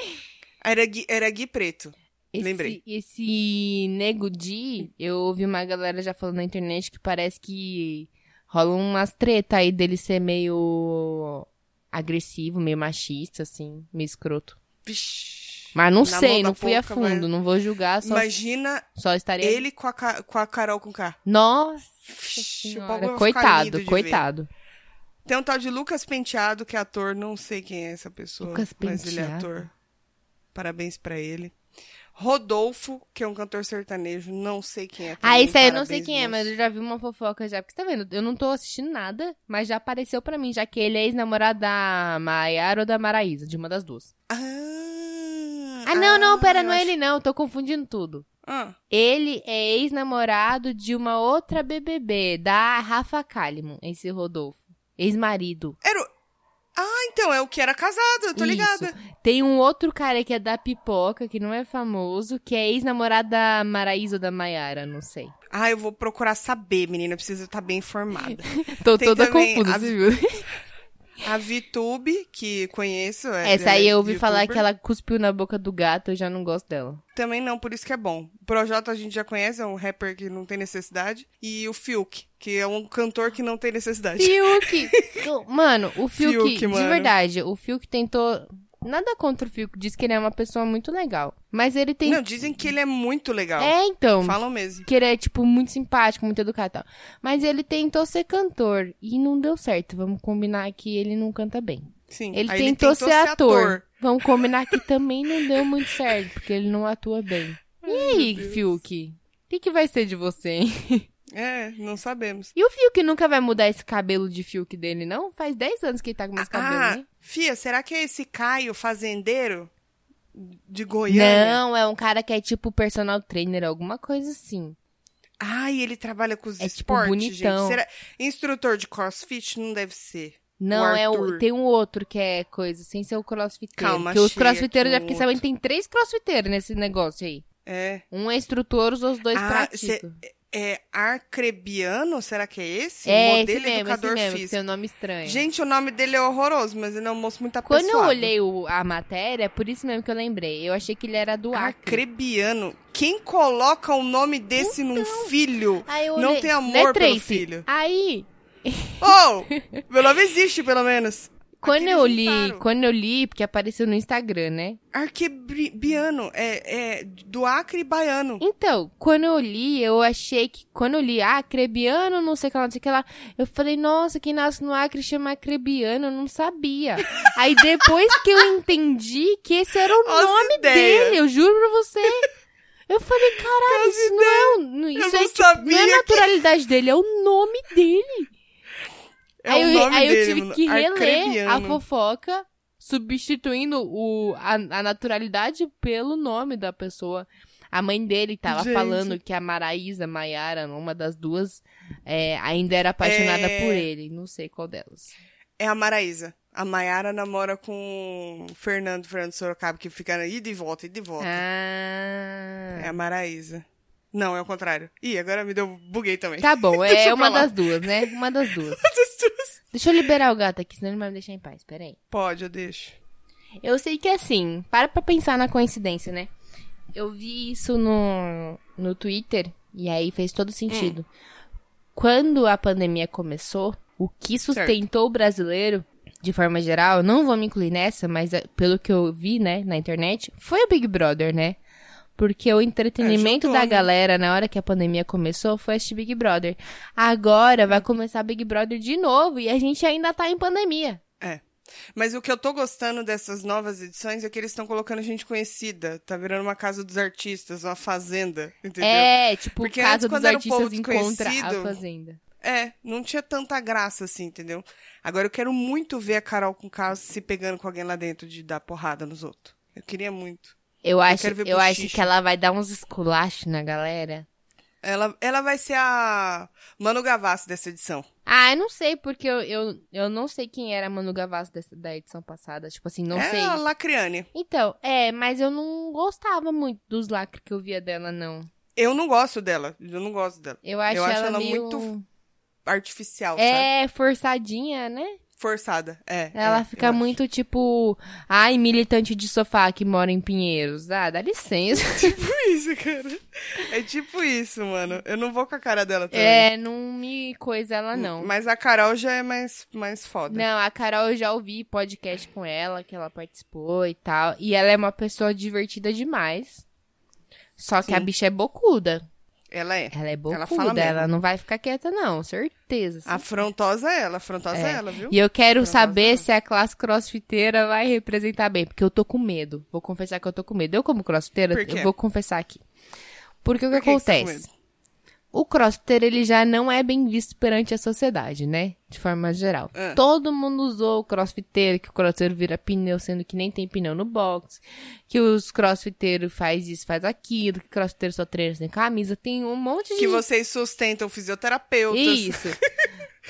Era Gui, era Gui Preto. Esse, Lembrei. Esse Nego Di, eu ouvi uma galera já falando na internet que parece que rola umas treta aí dele ser meio agressivo, meio machista, assim, meio escroto. Vixe. Mas não Na sei, não fui a fundo, vai- não vou julgar, só, Imagina só estaria... ele com a, com a Carol com K. Nossa senhora, coitado, de ver. coitado. Tem um tal de Lucas Penteado, que é ator, não sei quem é essa pessoa. Lucas Mas ele é Penteado. ator. Parabéns pra ele. Rodolfo, que é um cantor sertanejo, não sei quem é. Ah, isso aí eu não sei quem é, mas eu já vi uma fofoca já. Porque você tá vendo? Eu não tô assistindo nada, mas já apareceu pra mim, já que ele é ex-namorado da Maiara ou da Maraísa, de uma das duas. Ah, Ah, não, não, pera, eu não é ele não, tô confundindo tudo. Ah, Ele é ex-namorado de uma outra BBB, da Rafa Kalimann, esse Rodolfo. Ex-marido. era o... Ah, então, é o que era casado, eu tô Isso. ligada. Tem um outro cara que é da Pipoca, que não é famoso, que é ex-namorado da Maraísa ou da Maiara, não sei. Ah, eu vou procurar saber, menina, eu preciso estar bem informada. Tô Tem toda confusa, a- viu? A VTube, que conheço. é- Essa aí é eu ouvi falar youtuber. que ela cuspiu na boca do gato, eu já não gosto dela. Também não, por isso que é bom. O Projota a gente já conhece, é um rapper que não tem necessidade. E o Fiuk, que é um cantor que não tem necessidade. Fiuk! mano, o Fiuk, Fiuk, de mano. verdade, o Fiuk tentou. Nada contra o Fiuk, diz que ele é uma pessoa muito legal. Mas ele tem. Não, dizem que ele é muito legal. É, então. Falam mesmo. Que ele é, tipo, muito simpático, muito educado e tal. Mas ele tentou ser cantor e não deu certo. Vamos combinar que ele não canta bem. Sim. Ele Aí tentou, ser, ator. Vamos combinar que também não deu muito certo, porque ele não atua bem. E aí, Fiuk? O que, que vai ser de você, hein? É, não sabemos. E o Fiuk nunca vai mudar esse cabelo de Fiuk dele, não? Faz 10 anos que ele tá com esse cabelo, Ah, né? Fia, será que é esse Caio fazendeiro de Goiânia? Não, é um cara que é tipo personal trainer, alguma coisa assim. Ai, ele trabalha com os É, tipo, esportes, bonitão. gente. Será... Instrutor de crossfit não deve ser. Não, é o, tem um outro que é coisa, sem ser o crossfiteiro. Calma, Porque os crossfiteiros, já fiquei sabendo, tem três crossfiteiros nesse negócio aí. É. Um é instrutor, os outros dois Ah, praticam. É Arcrebiano? Será que é esse? É, Modelo esse mesmo, esse educador mesmo, que físico. um nome estranho. Gente, o nome dele é horroroso, mas ele é um moço muito Quando apessoado. eu olhei o- a matéria, é por isso mesmo que eu lembrei. Eu achei que ele era do Acre. Arcrebiano. Quem coloca um nome desse num filho? Eu Não olhei- tem amor né, pelo filho. Aí, Oh! meu nome existe, pelo menos. Quando eu li, quando eu li, porque apareceu no Instagram, né? Arquebiano. É, é do Acre baiano. Então, quando eu li, eu achei que. Quando eu li, ah, Acrebiano, não sei o que lá, não sei o que lá. Eu falei, nossa, quem nasce no Acre chama Acrebiano, eu não sabia. Aí depois que eu entendi que esse era o as nome ideias. dele, eu juro pra você. Eu falei, caralho, isso não é. Isso não é, não é a que- naturalidade dele, é o nome dele. É aí o eu, nome aí eu dele, tive mano. que reler a fofoca, substituindo o, a, a naturalidade pelo nome da pessoa. A mãe dele tava Gente. falando que a Maraísa, Maiara, uma das duas, é, ainda era apaixonada É. por ele. Não sei qual delas. É a Maraísa. A Maiara namora com o Fernando, Fernando Sorocaba, que fica ida e volta, ida e volta. Ah. É a Maraísa. Não, é o contrário. Ih, agora me deu. Buguei também. Tá bom, é eu uma das duas, né? Uma das duas. Deixa eu liberar o gato aqui, senão ele vai me deixar em paz. Pera aí. Pode, eu deixo. Eu sei que assim, para pra pensar na coincidência, né? Eu vi isso no, no Twitter e aí fez todo sentido. Quando a pandemia começou, o que sustentou o brasileiro, de forma geral, não vou me incluir nessa, mas é, pelo que eu vi, né, na internet, foi o Big Brother, né? Porque o entretenimento juntou, da né? galera na hora que a pandemia começou foi assistir Big Brother. Agora vai começar Big Brother de novo e a gente ainda tá em pandemia. É. Mas o que eu tô gostando dessas novas edições é que eles estão colocando gente conhecida. Tá virando uma casa dos artistas, uma fazenda, entendeu? É, tipo, Porque Casa antes, dos Artistas encontra a Fazenda. É, não tinha tanta graça assim, entendeu? Agora eu quero muito ver a Carol com o caso se pegando com alguém lá dentro de dar porrada nos outros. Eu queria muito. Eu acho, ver eu acho que ela vai dar uns esculachos na galera. Ela, ela vai ser a Manu Gavassi dessa edição. Ah, eu não sei, porque eu, eu, eu não sei quem era a Manu Gavassi dessa, da edição passada. Tipo assim, não é sei. a Lacriane. Então, é, mas eu não gostava muito dos lacres que eu via dela, não. Eu não gosto dela. Eu não gosto dela. Eu acho, Eu acho ela, ela meio... muito Artificial, sabe? É, forçadinha, né? Forçada. É. Ela é, fica eu acho. muito tipo, ai, militante de sofá que mora em Pinheiros. Ah, dá licença. tipo isso, cara. É tipo isso, mano. Eu não vou com a cara dela também. é, não me coisa ela, não. Mas a Carol já é mais, mais foda. Não, a Carol eu já ouvi podcast com ela, que ela participou e tal. E ela é uma pessoa divertida demais. Só que Sim. a bicha é bocuda. Ela é. Ela é fala ela, mesmo. não vai ficar quieta, não, certeza. assim. Afrontosa é ela, afrontosa é, É. ela, viu? E eu quero Afrontosa saber não. se a classe crossfiteira vai representar bem, porque eu tô com medo. Vou confessar que eu tô com medo. Eu, como crossfiteira, eu vou confessar aqui. Porque o que que que tá acontece? medo? O crossfiteiro, ele já não é bem visto perante a sociedade, né? De forma geral. Ah. Todo mundo usou o crossfiteiro, que o crossfiteiro vira pneu, sendo que nem tem pneu no box. Que os crossfiteiros faz isso, faz aquilo. Que o crossfiteiro só treina sem camisa. Tem um monte de... Que vocês sustentam fisioterapeutas. Isso.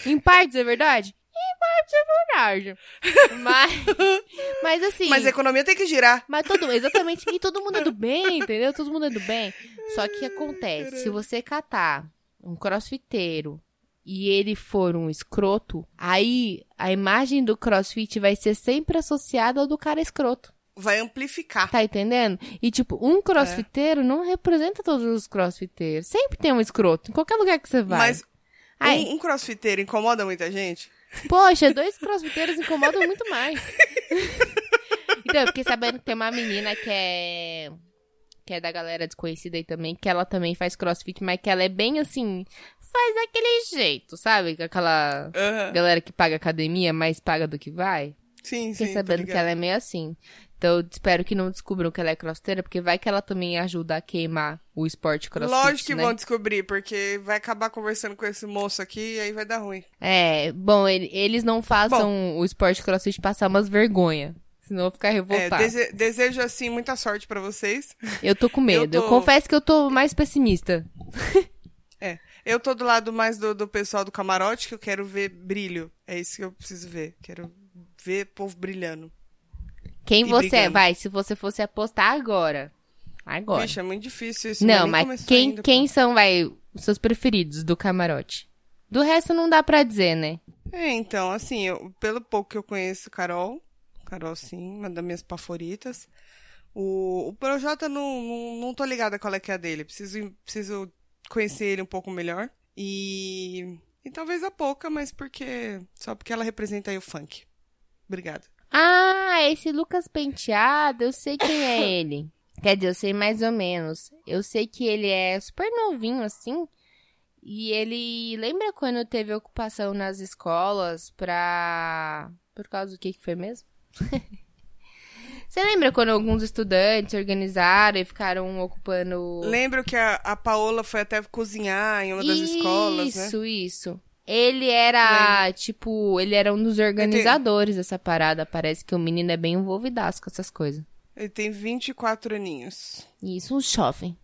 em partes é verdade? Partes é verdade. Mas, mas assim... Mas a economia tem que girar. Mas todo, exatamente, e todo mundo é do bem, entendeu? Todo mundo é do bem. Só que acontece, se você catar um crossfiteiro e ele for um escroto, aí a imagem do crossfit vai ser sempre associada ao do cara escroto. Vai amplificar. Tá entendendo? E tipo, um crossfiteiro não representa todos os crossfiteiros. Sempre tem um escroto, em qualquer lugar que você vai. Mas Ai, um, um crossfiteiro incomoda muita gente? Poxa, dois crossfiteiros incomodam muito mais. então, eu fiquei sabendo que tem uma menina que é. Que é da galera desconhecida aí também, que ela também faz crossfit, mas que ela é bem assim. Faz daquele jeito, sabe? Aquela Aham. galera que paga academia, mas paga do que vai. Sim, Fiquei sim. sabendo que ela é meio assim. Então, eu espero que não descubram que ela é crossfiteira, porque vai que ela também ajuda a queimar o esporte crossfit. Lógico que né? vão descobrir, porque vai acabar conversando com esse moço aqui e aí vai dar ruim. É, bom, ele- eles não façam o esporte crossfit passar umas vergonha. Senão eu vou ficar É, revoltada. dese- desejo, assim, muita sorte pra vocês. Eu tô com medo. Eu, tô- confesso que eu tô mais pessimista. É. Eu tô do lado mais do, do pessoal do camarote, que eu quero ver brilho. É isso que eu preciso ver. Quero ver povo brilhando. Quem E você é? brigando. Vai, se você fosse apostar agora. Agora. Vixe, é muito difícil isso. não, mas quem, ainda, quem pô. são, vai, os seus preferidos do camarote? Do resto não dá pra dizer, né? É, então, assim, eu- pelo pouco que eu conheço Carol, Carol sim, uma das minhas favoritas. O, o Projota não, não, não tô ligada qual é que é a dele. Preciso, preciso conhecer ele um pouco melhor. E, e talvez a pouca, mas porque. Só porque ela representa aí o funk. Obrigada. Ah, esse Lucas Penteado, eu sei quem é ele. Quer dizer, eu sei mais ou menos. Eu sei que ele é super novinho, assim. E ele. Lembra quando teve ocupação nas escolas pra. Por causa do que que foi mesmo? Você lembra quando alguns estudantes organizaram e ficaram ocupando. Lembro que a, a Paola foi até cozinhar em uma das escolas, né? Isso, isso. Ele era, tipo, ele era um dos organizadores dessa parada. Parece que o menino é bem envolvidaço com essas coisas. Ele tem 24 aninhos. Isso, um jovem.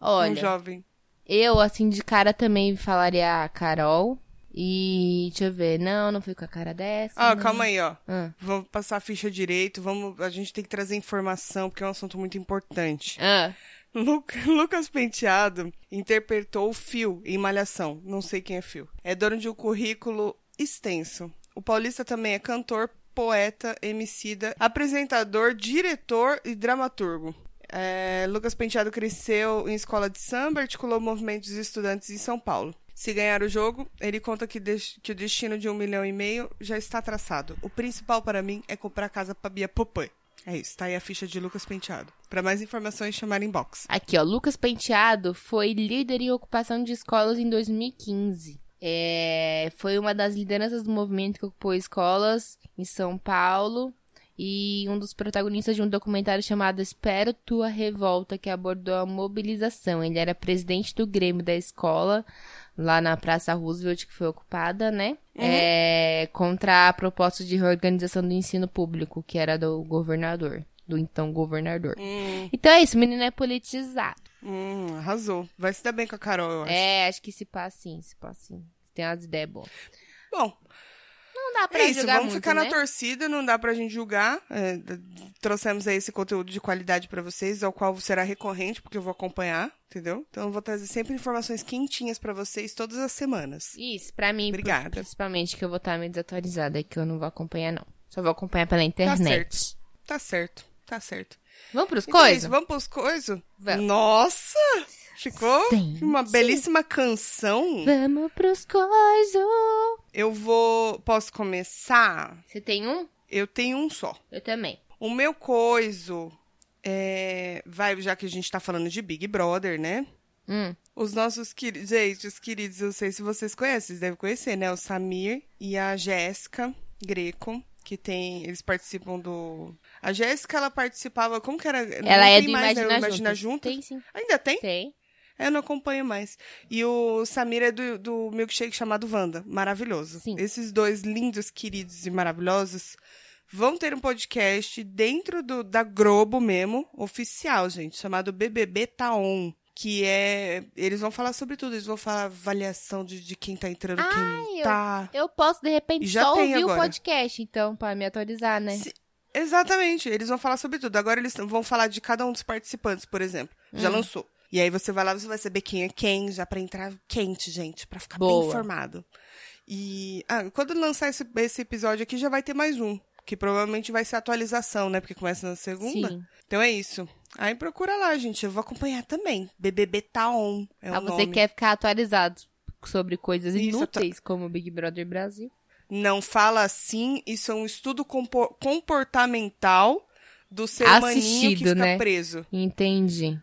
Um Olha, jovem. eu, assim, de cara também falaria a Carol. E, deixa eu ver, não, não fui com a cara dessa. Ah, não. calma aí, ó. Ah. Vamos passar a ficha direito. Vamos, a gente tem que trazer informação, porque é um assunto muito importante. Ah, Lucas Penteado interpretou o Phil em Malhação. Não sei quem é Phil. É dono de um currículo extenso. O Paulista também é cantor, poeta, emicida, apresentador, diretor e dramaturgo. É, Lucas Penteado cresceu em escola de samba, articulou movimentos estudantes em São Paulo. Se ganhar o jogo, ele conta que, que, o destino de um milhão e meio já está traçado. O principal para mim é comprar casa para Bia Popã. É isso, tá aí a ficha de Lucas Penteado. Para mais informações, chamar inbox. Aqui, ó, Lucas Penteado foi líder em ocupação de escolas em 2015. É, foi uma das lideranças do movimento que ocupou escolas em São Paulo e um dos protagonistas de um documentário chamado Espero Tua Revolta, que abordou a mobilização. Ele era presidente do Grêmio da escola, lá na Praça Roosevelt, que foi ocupada, né? Uhum. É, contra a proposta de reorganização do ensino público, que era do governador, do então governador. Uhum. Então é isso, o menino é politizado. Hum, arrasou. Vai se dar bem com a Carol, eu acho. É, acho que se passa sim, se passa sim. Tem umas ideias boas. Bom, não dá pra é isso, julgar vamos muito, ficar né? na torcida, não dá pra gente julgar. É, trouxemos aí esse conteúdo de qualidade para vocês, ao qual será recorrente, porque eu vou acompanhar, entendeu? Então eu vou trazer sempre informações quentinhas para vocês todas as semanas. Isso, pra mim, Obrigada. principalmente, que eu vou estar meio desatualizada, que eu não vou acompanhar, não. Só vou acompanhar pela internet. Tá certo. Tá certo, tá certo. Vamos pros Então é coisas? vamos pros coisas? Nossa! Ficou Gente. uma belíssima canção. Vamos pros coisas. Eu vou. Posso começar? Você tem um? Eu tenho um só. Eu também. O meu coiso é. Vai, já que a gente tá falando de Big Brother, né? Hum. Os nossos queridos. Gente, os queridos, eu não sei se vocês conhecem, vocês devem conhecer, né? O Samir e a Jéssica Greco, que tem. Eles participam do. A Jéssica, ela participava. Como que era? Não Ela é tem do mais, né? Imagina, Imagina. Juntos. Tem sim. Ainda tem? Tem. Eu não acompanho mais. E o Samir é do, do milkshake chamado Wanda. Maravilhoso. Sim. Esses dois lindos, queridos e maravilhosos vão ter um podcast dentro do, da Globo mesmo, oficial, gente, chamado BBB Taon. Que é. Eles vão falar sobre tudo. Eles vão falar avaliação de, de quem tá entrando, quem não eu- tá. Eu posso, de repente, já só ouvir agora. o podcast, então, pra me atualizar, né? Se- Exatamente, eles vão falar sobre tudo. Agora eles vão falar de cada um dos participantes, por exemplo. Já Hum. lançou. E aí você vai lá, você vai saber quem é quem, já pra entrar quente, gente, pra ficar bem Boa. informado. E ah, quando lançar esse, esse episódio aqui, já vai ter mais um. Que provavelmente vai ser atualização, né? Porque começa na segunda. Sim. Então é isso. Aí procura lá, gente. Eu vou acompanhar também. BBB Taon é Ah, você nome. quer ficar atualizado sobre coisas Isso, inúteis, como o Big Brother Brasil. Não fala assim, isso é um estudo compor- comportamental do ser humaninho que Assistido, fica né? preso. Entendi.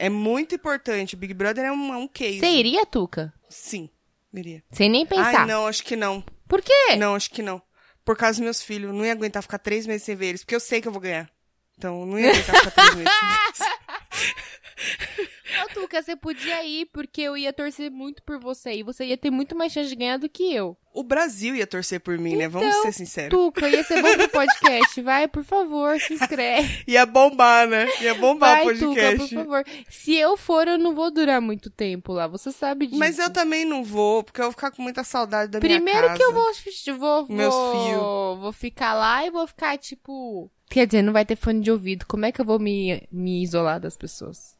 É muito importante. Big Brother é um, é um case. Você iria, Tuca? Sim, iria. Sem nem pensar. Ai, não, acho que não. Por quê? Não, acho que não. Por causa dos meus filhos. Não ia aguentar ficar três meses sem ver eles, porque eu sei que eu vou ganhar. Então, não ia aguentar ficar três meses sem ver eles. Ô, Tuca, você podia ir, porque eu ia torcer muito por você. E você ia ter muito mais chance de ganhar do que eu. O Brasil ia torcer por mim, né? Vamos Então, ser sinceros. Tuca, ia ser bom pro podcast. Vai, por favor, se inscreve. Ia bombar, né? Ia bombar Vai, o Tuca, podcast. por favor. Se eu for, eu não vou durar muito tempo lá. Você sabe disso. Mas eu também não vou, porque eu vou ficar com muita saudade da Primeiro minha casa. que eu vou, vou, Meus vou, vou ficar lá e vou ficar, tipo... Quer dizer, não vai ter fone de ouvido. Como é que eu vou me, me isolar das pessoas?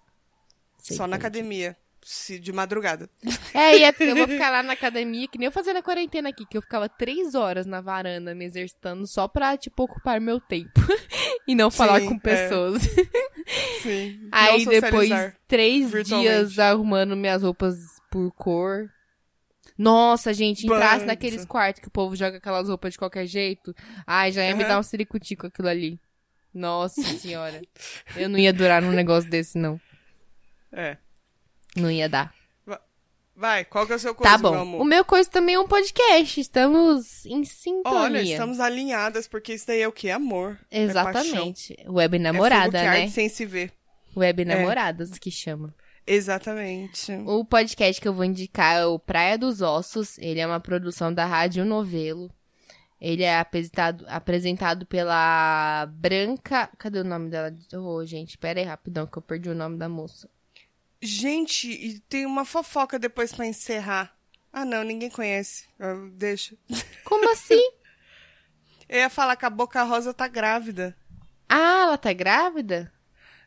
Sem Só na academia. Se, de madrugada. É, e é- eu vou ficar lá na academia, que nem eu fazia na quarentena aqui, que eu ficava três horas na varanda me exercitando só pra, tipo, ocupar meu tempo. e não falar Sim, com é. pessoas. Sim. Aí depois, três dias arrumando minhas roupas por cor. Nossa, gente, entrasse naqueles quartos que o povo joga aquelas roupas de qualquer jeito. Ai, já ia me Aham. dar um ciricutico aquilo ali. Nossa senhora. Eu não ia durar num negócio desse, não. É. Não ia dar. Vai, qual que é o seu coisa, tá meu bom. amor? O meu coisa também é um podcast. Estamos em sintonia. Olha, estamos alinhadas, porque isso daí é o quê? Amor. É Exatamente. Web paixão. namorada, é que né? sem se ver. Web namoradas que chama. Exatamente. O podcast que eu vou indicar é o Praia dos Ossos. Ele é uma produção da Rádio Novelo. Ele é apresentado, apresentado pela Branca. Cadê o nome dela? Ô, gente, pera aí rapidão que eu perdi o nome da moça. Gente, e tem uma fofoca depois pra encerrar. Ah, não, ninguém conhece. Deixa. Como assim? Eu ia falar que a Boca Rosa tá grávida. ah, ela tá grávida?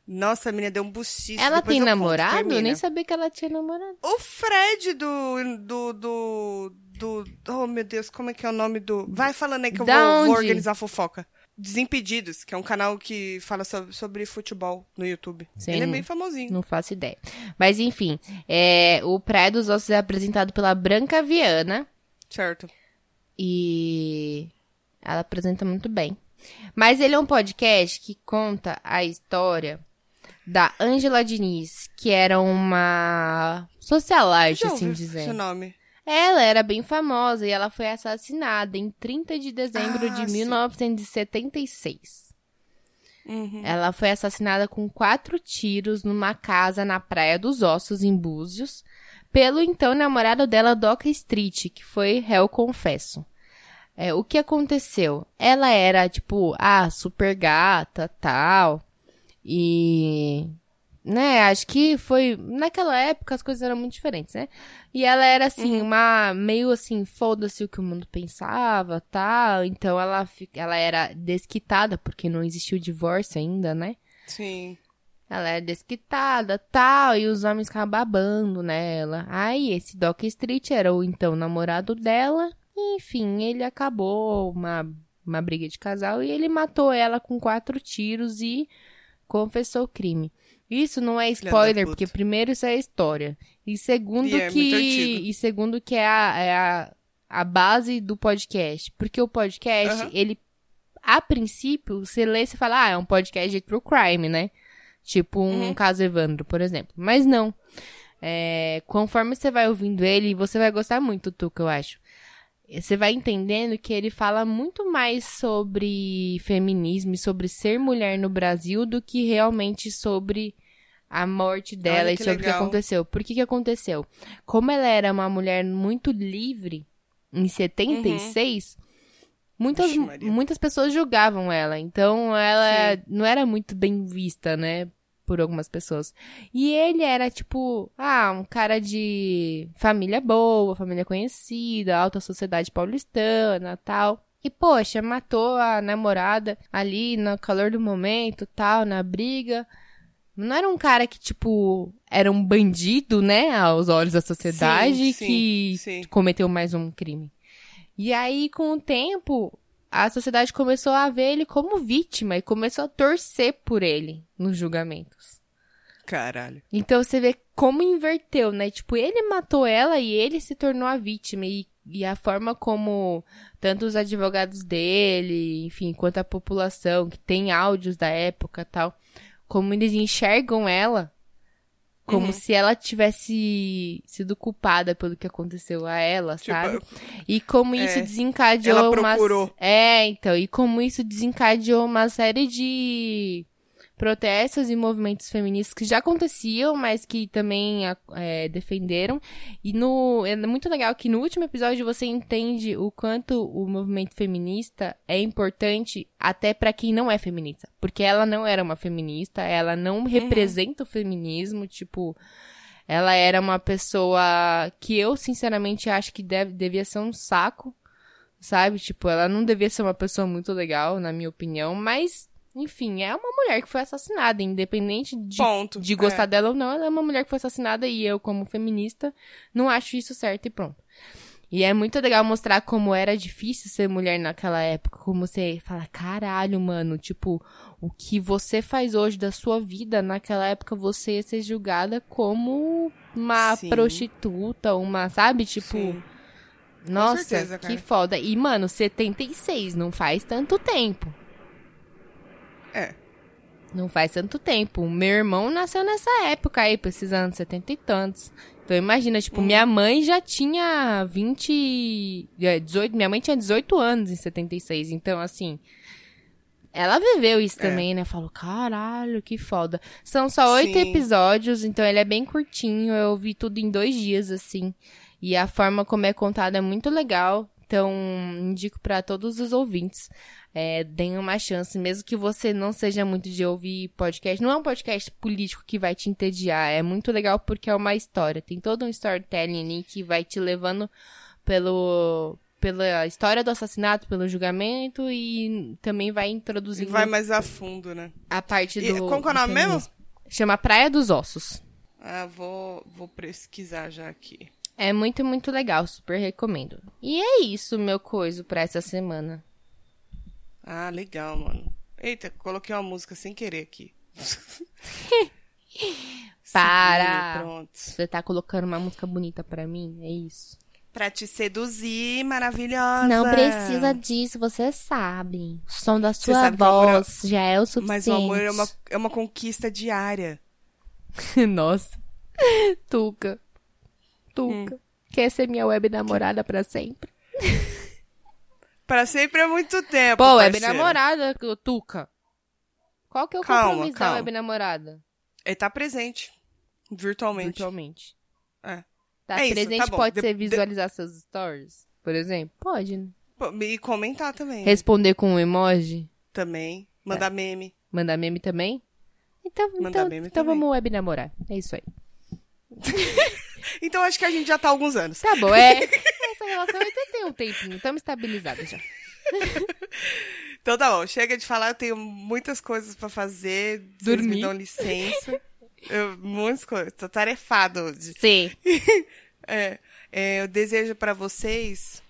Nossa, a menina deu um buchiço. ela depois tem eu conto, namorado? Eu nem sabia que ela tinha namorado. O Fred do, do, do, do. Oh, meu Deus, como é que é o nome do. Vai falando aí que eu Da vou, vou organizar a fofoca. Desimpedidos, que é um canal que fala sobre, sobre futebol no YouTube. Sim. Ele é bem famosinho. Não faço ideia. Mas enfim, é, o Praia dos Ossos é apresentado pela Branca Viana Certo. e ela apresenta muito bem. Mas ele é um podcast que conta a história da Angela Diniz, que era uma socialite, assim dizer. seu nome. Ela era bem famosa e ela foi assassinada em 30 de dezembro Ah, de sim. 1976. Uhum. Ela foi assassinada com quatro tiros numa casa na Praia dos Ossos, em Búzios, pelo então namorado dela, Doca Street, que foi réu confesso. É, o que aconteceu? Ela era, tipo, ah, super gata, tal, e... Né, acho que foi... Naquela época as coisas eram muito diferentes, né? E ela era, assim, uma... Meio assim, foda-se o que o mundo pensava, tal. Então ela, ela era desquitada, porque não existia o divórcio ainda, né? Sim. Ela era desquitada, tal, e os homens ficavam babando nela. Aí esse Doc Street era o então namorado dela. E, enfim, ele acabou uma, uma briga de casal e ele matou ela com quatro tiros e confessou o crime. Isso não é spoiler, porque primeiro isso é história. E segundo E é que. E segundo que é a, é a, a base do podcast. Porque o podcast, Aham. ele. A princípio, você lê e você fala, ah, é um podcast de true crime, né? Tipo um Uhum. caso Evandro, por exemplo. Mas não. É, conforme você vai ouvindo ele, você vai gostar muito, Tuca, eu acho. Você vai entendendo que ele fala muito mais sobre feminismo e sobre ser mulher no Brasil do que realmente sobre a morte dela e sobre o que aconteceu. Por que que aconteceu? Como ela era uma mulher muito livre em 76, muitas, Vixe, Maria. muitas pessoas julgavam ela. Então ela não era muito bem vista, né? Por algumas pessoas. E ele era, tipo, ah, um cara de família boa, família conhecida, alta sociedade paulistana tal. E, poxa, matou a namorada ali no calor do momento, tal, na briga. Não era um cara que, tipo, era um bandido, né, aos olhos da sociedade, Sim, sim, que sim. cometeu mais um crime. E aí, com o tempo, a sociedade começou a ver ele como vítima e começou a torcer por ele nos julgamentos. Caralho. Então você vê como inverteu, né? Tipo, ele matou ela e ele se tornou a vítima. E, e a forma como tanto os advogados dele, enfim, quanto a população, que tem áudios da época tal, como eles enxergam ela como Uhum. se ela tivesse sido culpada pelo que aconteceu a ela, Tipo, sabe? E como É, isso desencadeou ela uma... procurou. É, então, e como isso desencadeou uma série de protestos e movimentos feministas que já aconteciam, mas que também a- é, defenderam. E no, é muito legal que no último episódio você entende o quanto o movimento feminista é importante até pra quem não é feminista. Porque ela não era uma feminista, ela não representa o feminismo, tipo... Ela era uma pessoa que eu, sinceramente, acho que deve, devia ser um saco, sabe? Tipo, ela não devia ser uma pessoa muito legal, na minha opinião, mas, enfim, é uma mulher que foi assassinada, independente de, Ponto. de gostar É. dela ou não, ela é uma mulher que foi assassinada e eu, como feminista, não acho isso certo e pronto. E é muito legal mostrar como era difícil ser mulher naquela época, como você fala, caralho, mano, tipo, o que você faz hoje da sua vida, naquela época você ia ser julgada como uma Sim. prostituta, uma, sabe, tipo, Sim. nossa, certeza, que foda. E, mano, 76, não faz tanto tempo. É. Não faz tanto tempo. Meu irmão nasceu nessa época aí, precisando, 70 e tantos. Então imagina, tipo, Hum. minha mãe já tinha 20. é, 18, minha mãe tinha 18 anos em 76. Então, assim. Ela viveu isso É. também, né? Falou, caralho, que foda. São só oito episódios, então ele é bem curtinho. Eu vi tudo em dois dias, assim. E a forma como é contado é muito legal. Então, indico pra todos os ouvintes. É, deem uma chance, mesmo que você não seja muito de ouvir podcast. Não é um podcast político que vai te entediar. É muito legal porque é uma história. Tem todo um storytelling ali que vai te levando pelo, pela história do assassinato, pelo julgamento e também vai E introduzindo vai mais a fundo, né? a parte E do. como que é o nome mesmo? Chama Praia dos Ossos. Ah, vou, vou pesquisar já aqui. É muito, muito legal, super recomendo. E é isso, meu coisa, pra essa semana. Ah, legal, mano. Eita, coloquei uma música sem querer aqui. Para! Pronto. Você tá colocando uma música bonita pra mim? É isso. Pra te seduzir, maravilhosa. Não precisa disso, você sabe. O som da sua é- voz já é o suficiente. Mas o amor é uma, é uma conquista diária. Nossa. Tuca. Tuca. Quer ser minha web namorada pra sempre? Pra sempre é muito tempo. Pô, web namorada, Tuca. Qual que é o Calma, compromisso da calma. web namorada? Ele tá presente. Virtualmente. Virtualmente. É. Tá É isso, presente tá bom. pode De- ser de- visualizar seus stories, por exemplo? Pode, né? E comentar também. Responder com um emoji? Também. Mandar meme. Mandar meme também? Então, Mandar então, meme então também. vamos web namorar. É isso aí. Então acho que a gente já tá há alguns anos. Tá bom, é. Essa relação ainda tem um tempinho. Estamos estabilizados já. Então tá bom, chega de falar, eu tenho muitas coisas pra fazer. Vocês Dormir. me dão licença. Eu, muitas coisas. Tô tarefado hoje. Sim. É, é, eu desejo pra vocês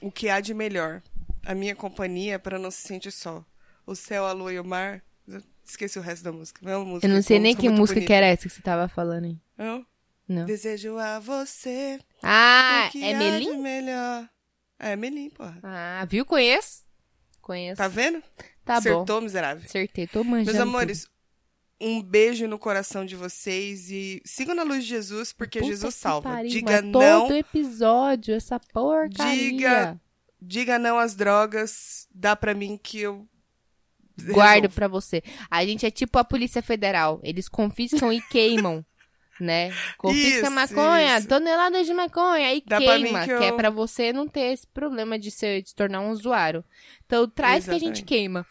o que há de melhor. A minha companhia para não se sentir só. O céu, a lua e o mar. Esqueci o resto da música. Não é música, Eu não sei nem que música que bonita. era essa que você tava falando aí. Não? Não. Desejo a você Ah, é Melim? melhor. É Melim, porra. Ah, viu? Conheço. Conheço. Tá vendo? Tá bom. Acertou, miserável. Acertei, tô manjando. Meus amores, um beijo no coração de vocês e sigam na luz de Jesus, porque Puta Jesus salva. pariu, Diga não, Todo episódio, essa porcaria. Diga- diga não às drogas. Dá pra mim que eu Guardo pra você. A gente é tipo a Polícia Federal. Eles confiscam e queimam, né? Confisca Isso, maconha, isso. toneladas de maconha e Dá queima, que que, é eu- pra você não ter esse problema de, ser, de se tornar um usuário. Então traz que a gente Exatamente. queima.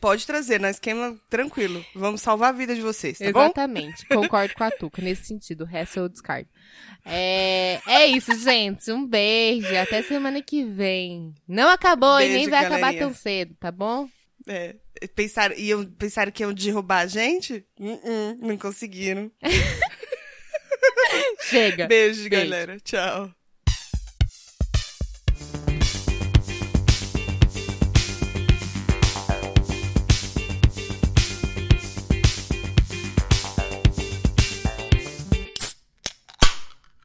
Pode trazer, nós queima tranquilo. Vamos salvar a vida de vocês, tá bom? Exatamente. Concordo com a Tuca nesse sentido. O resto eu descarto. É, é isso, gente. Um beijo. Até semana que vem. Não acabou e nem Beijo, vai acabar galerinha. tão cedo, tá bom? É, pensaram, iam, pensaram que iam derrubar a gente? Uh-uh, não conseguiram. Chega. Beijo, Beijo. galera. Tchau.